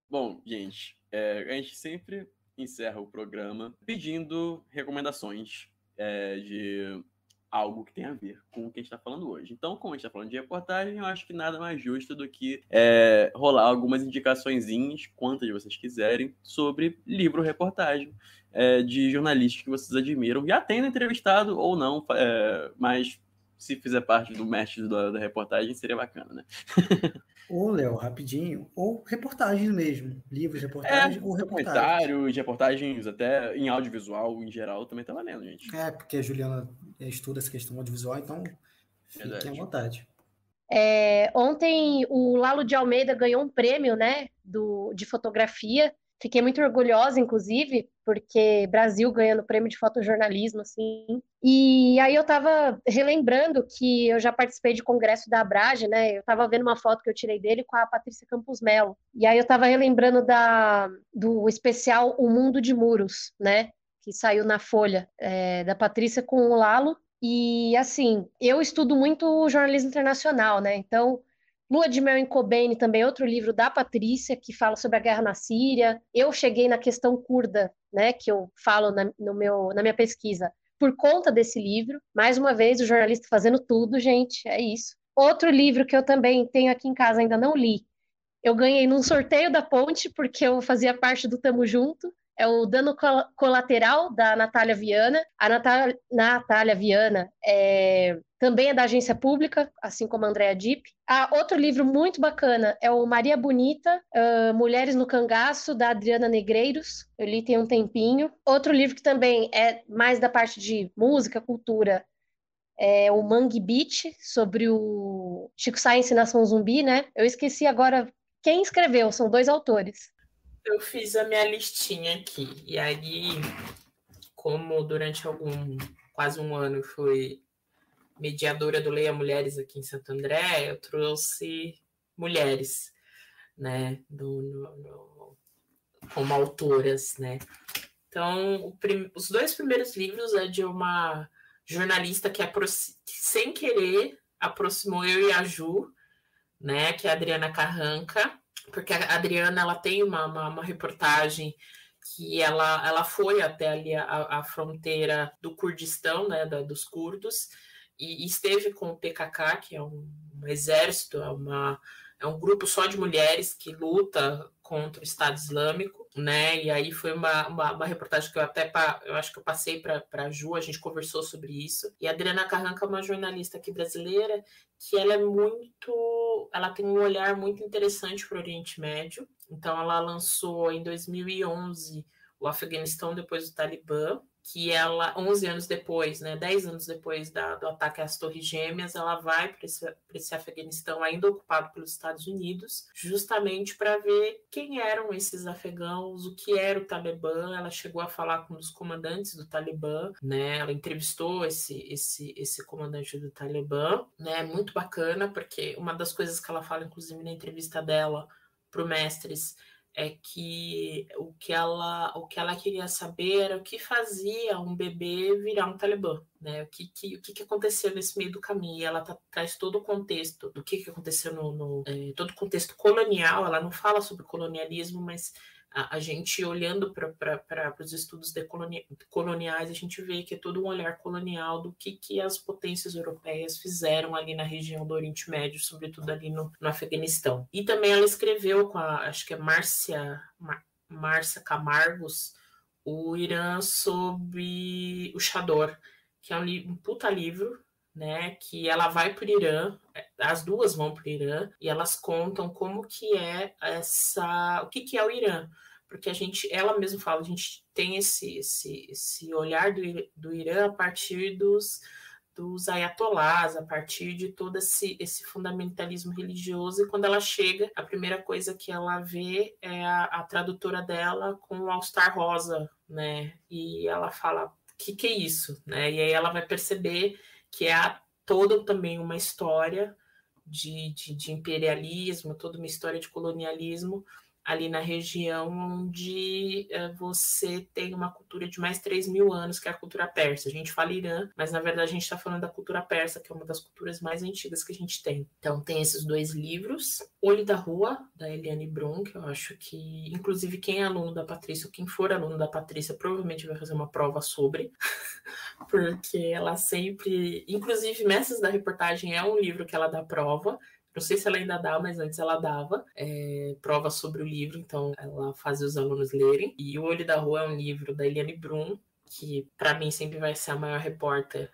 Speaker 3: Bom, gente, é, a gente sempre encerra o programa pedindo recomendações é, de algo que tem a ver com o que a gente está falando hoje. Então, como a gente está falando de reportagem, eu acho que nada mais justo do que é, rolar algumas indicaçõezinhas, quantas vocês quiserem, sobre livro-reportagem é, de jornalistas que vocês admiram, já tendo entrevistado ou não, é, mas se fizer parte do mestre da, da reportagem, seria bacana, né?
Speaker 5: ou, Léo, rapidinho, ou reportagens mesmo. Livros, reportagens
Speaker 3: é,
Speaker 5: ou reportagens.
Speaker 3: Comentários, reportagens, até em audiovisual em geral, também tá valendo, gente.
Speaker 5: É, porque a Juliana estuda essa questão audiovisual, então fiquem Verdade. à vontade.
Speaker 6: É, ontem o Lalo de Almeida ganhou um prêmio, né, do, de fotografia Fiquei muito orgulhosa, inclusive, porque Brasil ganhando prêmio de fotojornalismo, assim. E aí eu estava relembrando que eu já participei de congresso da Abrage, né? Eu estava vendo uma foto que eu tirei dele com a Patrícia Campos Melo. E aí eu estava relembrando da, do especial O Mundo de Muros, né? Que saiu na Folha, é, da Patrícia com o Lalo. E assim, eu estudo muito jornalismo internacional, né? Então, Lua de Mel em Kobane, também outro livro da Patrícia, que fala sobre a guerra na Síria. Eu cheguei na questão curda, né, que eu falo na, no meu, na minha pesquisa, por conta desse livro. Mais uma vez, o jornalista fazendo tudo, gente, é isso. Outro livro que eu também tenho aqui em casa, ainda não li. Eu ganhei num sorteio da Ponte, porque eu fazia parte do Tamo Junto, é o Dano Colateral, da Natália Viana. A Natália, Natália Viana é, também é da agência pública, assim como a Andrea Dipp. Ah, outro livro muito bacana é o Maria Bonita, uh, Mulheres no Cangaço, da Adriana Negreiros. Eu li tem um tempinho. Outro livro que também é mais da parte de música, cultura, é o Mangue Beach, sobre o Chico Science Nação Zumbi, né? Eu esqueci agora quem escreveu, são dois autores.
Speaker 1: Eu fiz a minha listinha aqui. E aí, como durante algum quase um ano fui mediadora do Leia Mulheres aqui em Santo André, eu trouxe mulheres, né, do, no, no, como autoras, né. Então, prim, os dois primeiros livros é de uma jornalista que, que, sem querer aproximou eu e a Ju, né, que é a Adriana Carranca, porque a Adriana ela tem uma, uma, uma reportagem que ela, ela foi até ali a, a fronteira do Kurdistão, né, da, dos curdos, e, e, esteve com o PKK, que é um, um exército, é, uma, é um grupo só de mulheres que luta contra o Estado Islâmico, né? E aí foi uma, uma, uma reportagem que eu até eu acho que eu passei para a Ju, a gente conversou sobre isso. E a Adriana Carranca é uma jornalista aqui brasileira que ela é muito, ela tem um olhar muito interessante para o Oriente Médio. Então ela lançou em 2011 o Afeganistão depois do Talibã, que ela, 11 anos depois, né, 10 anos depois da, do ataque às Torres Gêmeas, ela vai para esse, esse Afeganistão ainda ocupado pelos Estados Unidos, justamente para ver quem eram esses afegãos, o que era o Talibã. Ela chegou a falar com um dos comandantes do Talibã, né, ela entrevistou esse, esse, esse comandante do Talibã, né, muito bacana, porque uma das coisas que ela fala, inclusive, na entrevista dela para o Mestres, é que o que ela o que ela queria saber era o que fazia um bebê virar um talibã, né? O que, que o que, que aconteceu nesse meio do caminho? E ela tá, traz todo o contexto do que, que aconteceu no, no é, todo o contexto colonial. Ela não fala sobre colonialismo, mas a, a gente olhando para os estudos coloniais, a gente vê que é todo um olhar colonial do que, que as potências europeias fizeram ali na região do Oriente Médio, sobretudo ali no, no Afeganistão. E também ela escreveu com a, acho que é Márcia, Márcia Camargos, o Irã sob o Chador, que é um, um puta livro, né, que ela vai para o Irã, as duas vão para o Irã e elas contam como que é essa, o que que é o Irã, porque a gente, ela mesma fala, a gente tem esse esse, esse olhar do, do Irã a partir dos dos ayatolás, a partir de todo esse, esse fundamentalismo religioso, e quando ela chega, a primeira coisa que ela vê é a, a tradutora dela com o All-Star Rosa, né? E ela fala, o que, que é isso? Né? E aí ela vai perceber que é toda também uma história de, de, de imperialismo, toda uma história de colonialismo ali na região onde é, você tem uma cultura de mais 3 mil anos, que é a cultura persa. A gente fala Irã, mas na verdade a gente está falando da cultura persa, que é uma das culturas mais antigas que a gente tem. Então tem esses dois livros. Olho da Rua, da Eliane Brum, que eu acho que, inclusive, quem é aluno da Patrícia, ou quem for aluno da Patrícia, provavelmente vai fazer uma prova sobre, porque ela sempre. Inclusive, Mestres da Reportagem é um livro que ela dá prova. Não sei se ela ainda dá, mas antes ela dava é, prova sobre o livro, então ela fazia os alunos lerem. E O Olho da Rua é um livro da Eliane Brum, que para mim sempre vai ser a maior repórter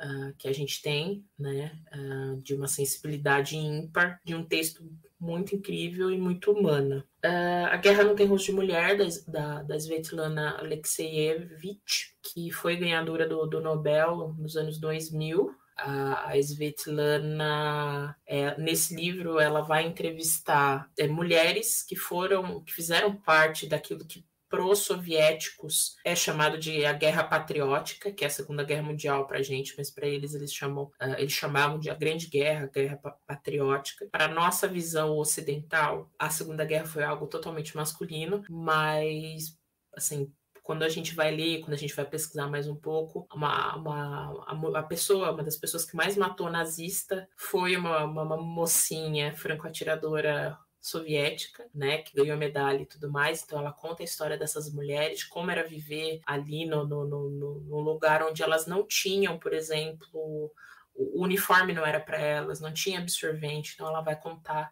Speaker 1: uh, que a gente tem, né? Uh, de uma sensibilidade ímpar, de um texto muito incrível e muito humana. Uh, a Guerra Não Tem Rosto de Mulher, da, da, da Svetlana Alexeyevich, que foi ganhadora do, do Nobel nos anos 2000, a, Svetlana, é, nesse livro, ela vai entrevistar é, mulheres que foram, que fizeram parte daquilo que pró-soviéticos é chamado de a Guerra Patriótica, que é a Segunda Guerra Mundial para a gente, mas para eles eles chamam, uh, eles chamavam de a Grande Guerra, a Guerra Patriótica. Para nossa visão ocidental, a Segunda Guerra foi algo totalmente masculino, mas assim quando a gente vai ler, quando a gente vai pesquisar mais um pouco, uma, uma, a pessoa, uma das pessoas que mais matou nazista foi uma, uma, uma mocinha franco-atiradora soviética, né, que ganhou medalha e tudo mais. Então ela conta a história dessas mulheres, como era viver ali no, no, no, no lugar onde elas não tinham, por exemplo, o uniforme não era para elas, não tinha absorvente. Então ela vai contar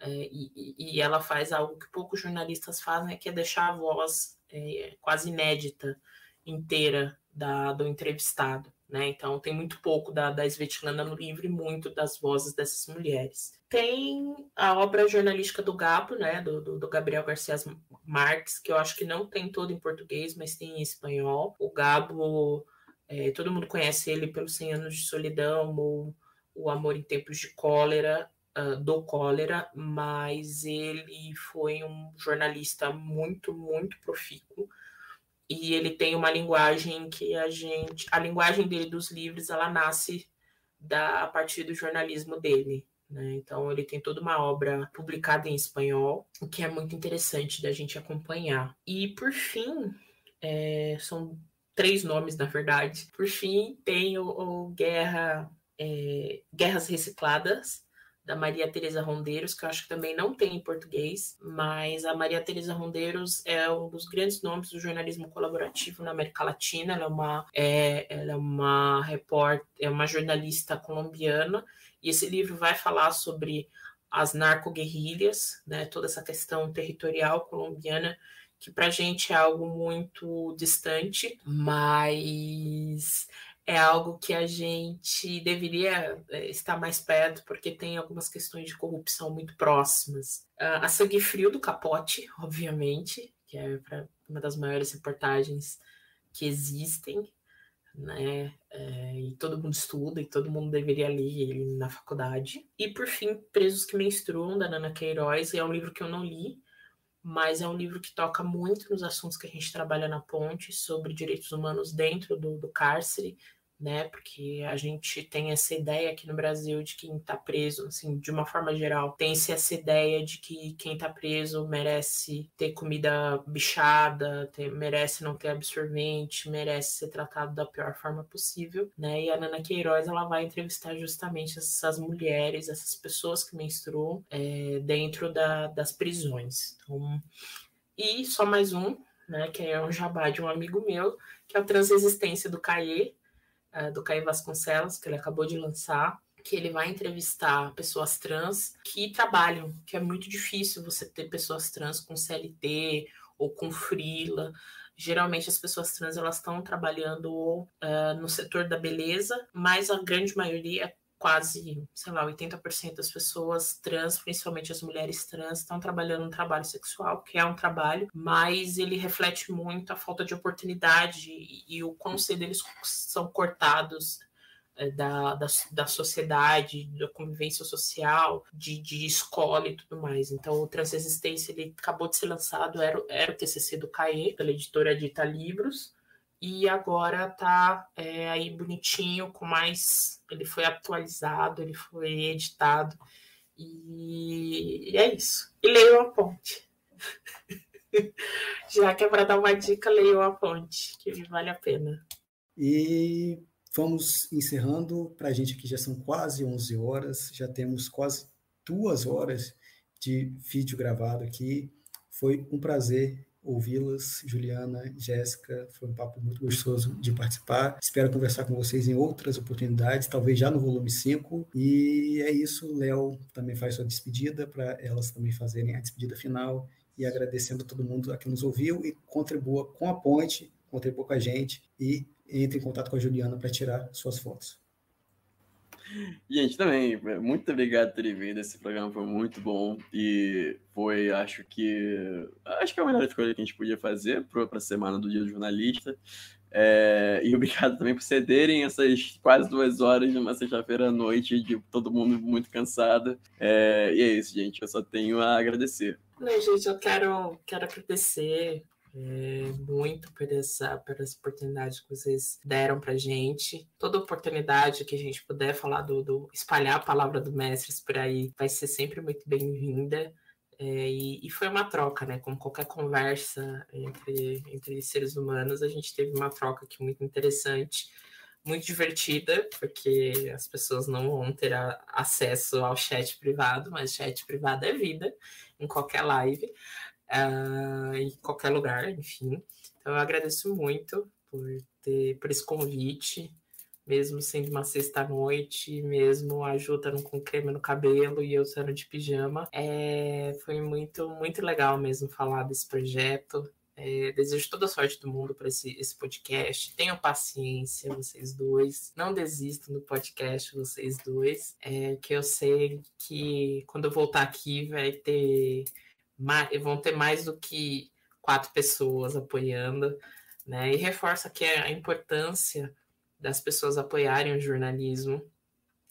Speaker 1: é, e, e, ela faz algo que poucos jornalistas fazem, que é deixar a voz é, quase inédita inteira da, do entrevistado. Né? Então tem muito pouco da, da Svetlana no livro e muito das vozes dessas mulheres. Tem a obra jornalística do Gabo, né? do, do, do Gabriel Garcia Marques, que eu acho que não tem todo em português, mas tem em espanhol. O Gabo, é, todo mundo conhece ele pelos 100 anos de solidão ou O Amor em Tempos de Cólera. Do cólera, mas ele foi um jornalista muito, muito profícuo e ele tem uma linguagem que a gente, a linguagem dele dos livros, ela nasce da, a partir do jornalismo dele. Né? Então, ele tem toda uma obra publicada em espanhol, o que é muito interessante da gente acompanhar. E, por fim, é, são três nomes, na verdade. Por fim, tem o, o Guerra, é, Guerras Recicladas, da Maria Teresa Rondeiros, que eu acho que também não tem em português, mas a Maria Teresa Rondeiros é um dos grandes nomes do jornalismo colaborativo na América Latina. Ela é uma, é, ela é uma repórter, é uma jornalista colombiana, e esse livro vai falar sobre as narcoguerrilhas, né, toda essa questão territorial colombiana que para a gente é algo muito distante, mas é algo que a gente deveria é, estar mais perto, porque tem algumas questões de corrupção muito próximas. A Sangue Frio do Capote, obviamente, que é uma das maiores reportagens que existem, né? É, e todo mundo estuda e todo mundo deveria ler ele na faculdade. E por fim, Presos que Menstruam, da Nana Queiroz, é um livro que eu não li, mas é um livro que toca muito nos assuntos que a gente trabalha na ponte sobre direitos humanos dentro do, do cárcere, né? Porque a gente tem essa ideia aqui no Brasil de quem está preso, assim, de uma forma geral, tem-se essa ideia de que quem está preso merece ter comida bichada, ter, merece não ter absorvente, merece ser tratado da pior forma possível, né? E a Nana Queiroz ela vai entrevistar justamente essas mulheres, essas pessoas que menstruam é, dentro da, das prisões. Então, e só mais um, né? Que é um jabá de um amigo meu, que é a Transexistência do Caê, uh, do Caio Vasconcelos, que ele acabou de lançar, que ele vai entrevistar pessoas trans que trabalham, que é muito difícil você ter pessoas trans com CLT ou com frila. Geralmente as pessoas trans elas estão trabalhando uh, no setor da beleza, mas a grande maioria quase, sei lá, 80% das pessoas trans, principalmente as mulheres trans, estão trabalhando no trabalho sexual, que é um trabalho, mas ele reflete muito a falta de oportunidade e, e o quão cedo eles são cortados é, da, da, da, sociedade, da convivência social, de, de escola e tudo mais. Então, o Transexistência ele acabou de ser lançado, era, era o TCC do CAE, pela editora Dita Livros, e agora tá é, aí bonitinho, com mais. Ele foi atualizado, ele foi editado, e, e é isso. E leiam a ponte. Já que é para dar uma dica, leiam a ponte, que vale a pena.
Speaker 5: E vamos encerrando. Para a gente aqui já são quase 11 horas, já temos quase duas horas de vídeo gravado aqui. Foi um prazer ouvi-las, Juliana, Jéssica, foi um papo muito gostoso de participar. Espero conversar com vocês em outras oportunidades, talvez já no volume 5. E é isso, Léo também faz sua despedida para elas também fazerem a despedida final e agradecendo a todo mundo que nos ouviu e contribua com a ponte, contribua com a gente e entre em contato com a Juliana para tirar suas fotos.
Speaker 3: Gente, também, muito obrigado por terem vindo. Esse programa foi muito bom e foi, acho que, acho que é a melhor escolha que a gente podia fazer para a semana do Dia do Jornalista. É, e obrigado também por cederem essas quase duas horas de uma sexta-feira à noite, de todo mundo muito cansado. É, e é isso, gente. Eu só tenho a agradecer.
Speaker 1: Não, gente, eu quero, quero agradecer é, muito por essa, por essa oportunidade que vocês deram para gente. Toda oportunidade que a gente puder falar do, do espalhar a palavra do Mestres por aí vai ser sempre muito bem-vinda. É, e, e, foi uma troca, né? Como qualquer conversa entre, entre seres humanos, a gente teve uma troca aqui muito interessante, muito divertida, porque as pessoas não vão ter a, acesso ao chat privado, mas chat privado é vida em qualquer live uh, em qualquer lugar, enfim. Então eu agradeço muito por ter por esse convite, mesmo sendo uma sexta-noite, mesmo a Ju estando com creme no cabelo e eu estando de pijama. É, foi muito, muito legal mesmo falar desse projeto. É, desejo toda a sorte do mundo para esse, esse podcast. Tenham paciência, vocês dois. Não desistam do podcast, vocês dois. É, que eu sei que quando eu voltar aqui vai ter vão ter mais do que quatro pessoas apoiando, né? E reforça que a importância das pessoas apoiarem o jornalismo,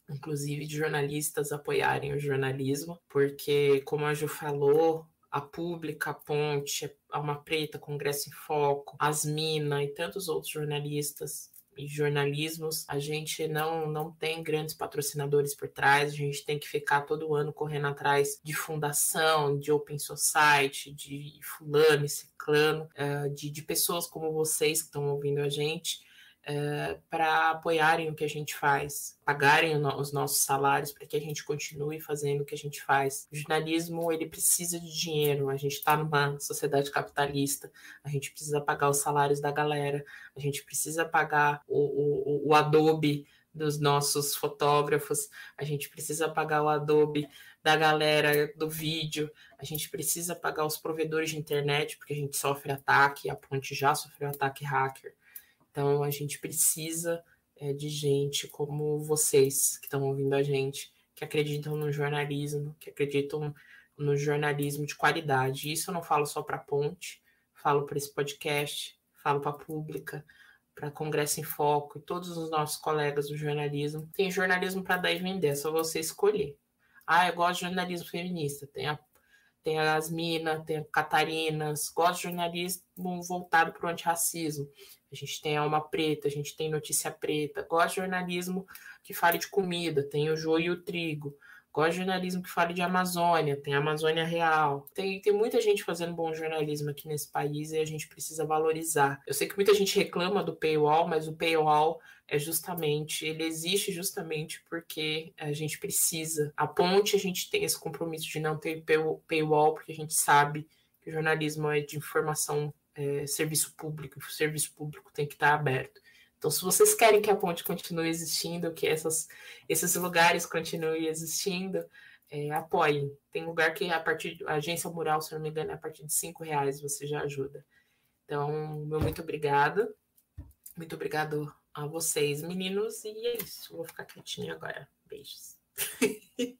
Speaker 1: inclusive de jornalistas apoiarem o jornalismo, porque, como a Ju falou, a Pública, a Ponte, a Uma Preta, Congresso em Foco, as Mina e tantos outros jornalistas e jornalismos, a gente não, não tem grandes patrocinadores por trás, a gente tem que ficar todo ano correndo atrás de fundação, de Open Society, de fulano ciclano, eh, de, de pessoas como vocês que estão ouvindo a gente, é, para apoiarem o que a gente faz, pagarem os nossos salários para que a gente continue fazendo o que a gente faz. O jornalismo ele precisa de dinheiro. A gente está numa sociedade capitalista. A gente precisa pagar os salários da galera. A gente precisa pagar o, o, o Adobe dos nossos fotógrafos. A gente precisa pagar o Adobe da galera do vídeo. A gente precisa pagar os provedores de internet porque a gente sofre ataque. A Ponte já sofreu ataque hacker. Então a gente precisa é, de gente como vocês que estão ouvindo a gente, que acreditam no jornalismo, que acreditam no jornalismo de qualidade. Isso eu não falo só para Ponte, falo para esse podcast, falo para a Pública, para Congresso em Foco e todos os nossos colegas do jornalismo. Tem jornalismo para dar e vender, é só você escolher. Ah, eu gosto de jornalismo feminista. Tem a tem a Asmina, tem Catarinas, gosto de jornalismo voltado para o antirracismo. A gente tem Alma Preta, a gente tem Notícia Preta, gosto de jornalismo que fale de comida, tem o joio e o trigo. Gosto de jornalismo que fale de Amazônia, tem Amazônia Real. Tem, tem muita gente fazendo bom jornalismo aqui nesse país e a gente precisa valorizar. Eu sei que muita gente reclama do paywall, mas o paywall é justamente, ele existe justamente porque a gente precisa. A ponte, a gente tem esse compromisso de não ter paywall, porque a gente sabe que o jornalismo é de informação, é, serviço público, o serviço público tem que estar aberto. Então, se vocês querem que a ponte continue existindo, que essas, esses lugares continuem existindo, é, apoiem. Tem lugar que a partir a agência mural, se não me engano, é a partir de cinco reais você já ajuda. Então, meu muito obrigada. Muito obrigado a vocês, meninos, e é isso. Vou ficar quietinha agora. Beijos.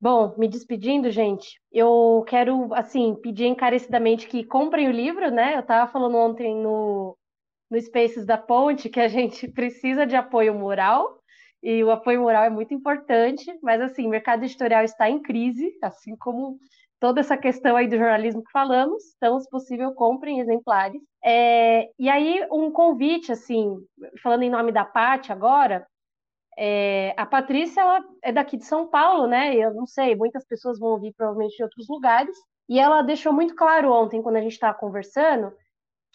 Speaker 6: Bom, me despedindo, gente, eu quero, assim, pedir encarecidamente que comprem o livro, né? Eu estava falando ontem no, no Spaces da Ponte que a gente precisa de apoio moral, e o apoio moral é muito importante, mas assim, o mercado editorial está em crise, assim como toda essa questão aí do jornalismo que falamos, então, se possível, comprem exemplares. É, e aí, um convite, assim, falando em nome da Paty agora, é, a Patrícia, ela é daqui de São Paulo, né? Eu não sei, muitas pessoas vão ouvir provavelmente de outros lugares, e ela deixou muito claro ontem, quando a gente estava conversando,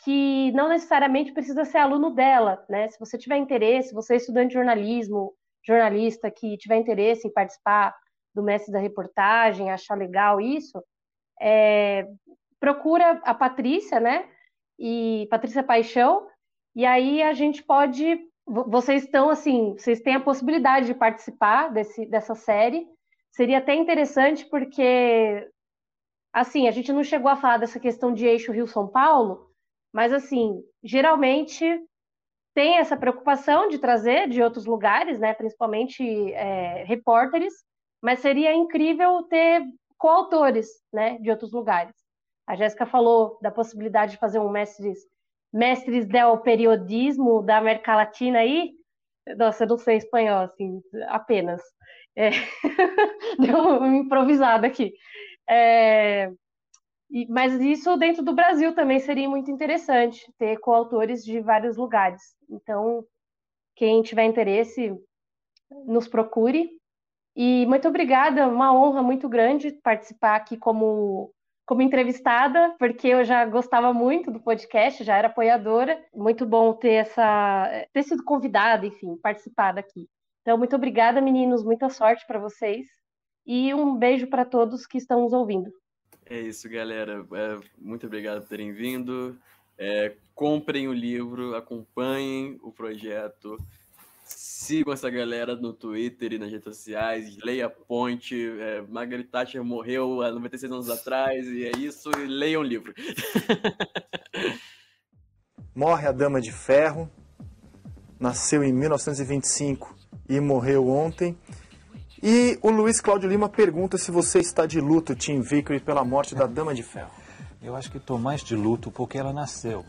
Speaker 6: que não necessariamente precisa ser aluno dela, né? Se você tiver interesse, você é estudante de jornalismo, jornalista que tiver interesse em participar do mestre da reportagem, achar legal isso, é, procura a Patrícia, né? E Patrícia Paixão, e aí a gente pode. Vocês estão assim, vocês têm a possibilidade de participar desse, dessa série. Seria até interessante porque assim, a gente não chegou a falar dessa questão de eixo Rio-São Paulo, mas, assim, geralmente tem essa preocupação de trazer de outros lugares, né, principalmente é, repórteres, mas seria incrível ter coautores né, de outros lugares. A Jéssica falou da possibilidade de fazer um mestres, mestres del periodismo da América Latina aí. Nossa, eu não sei espanhol, assim, apenas. É... Deu uma improvisada aqui. É... E, mas isso dentro do Brasil também seria muito interessante, ter coautores de vários lugares. Então, quem tiver interesse, nos procure. E muito obrigada, uma honra muito grande participar aqui como, como entrevistada, porque eu já gostava muito do podcast, já era apoiadora. Muito bom ter essa ter sido convidada, enfim, participar daqui. Então, muito obrigada, meninos, muita sorte para vocês e um beijo para todos que estão nos ouvindo.
Speaker 3: É isso, galera. É, muito obrigado por terem vindo. É, comprem o livro, acompanhem o projeto, sigam essa galera no Twitter e nas redes sociais, leia a Ponte. É, Margaret Thatcher morreu há 96 anos atrás, e é isso, e leiam o livro.
Speaker 7: Morre a Dama de Ferro, nasceu em 1925 e morreu ontem. E o Luiz Cláudio Lima pergunta se você está de luto, Tim Vickery, pela morte da Dama de Ferro.
Speaker 8: Eu acho que estou mais de luto porque ela nasceu.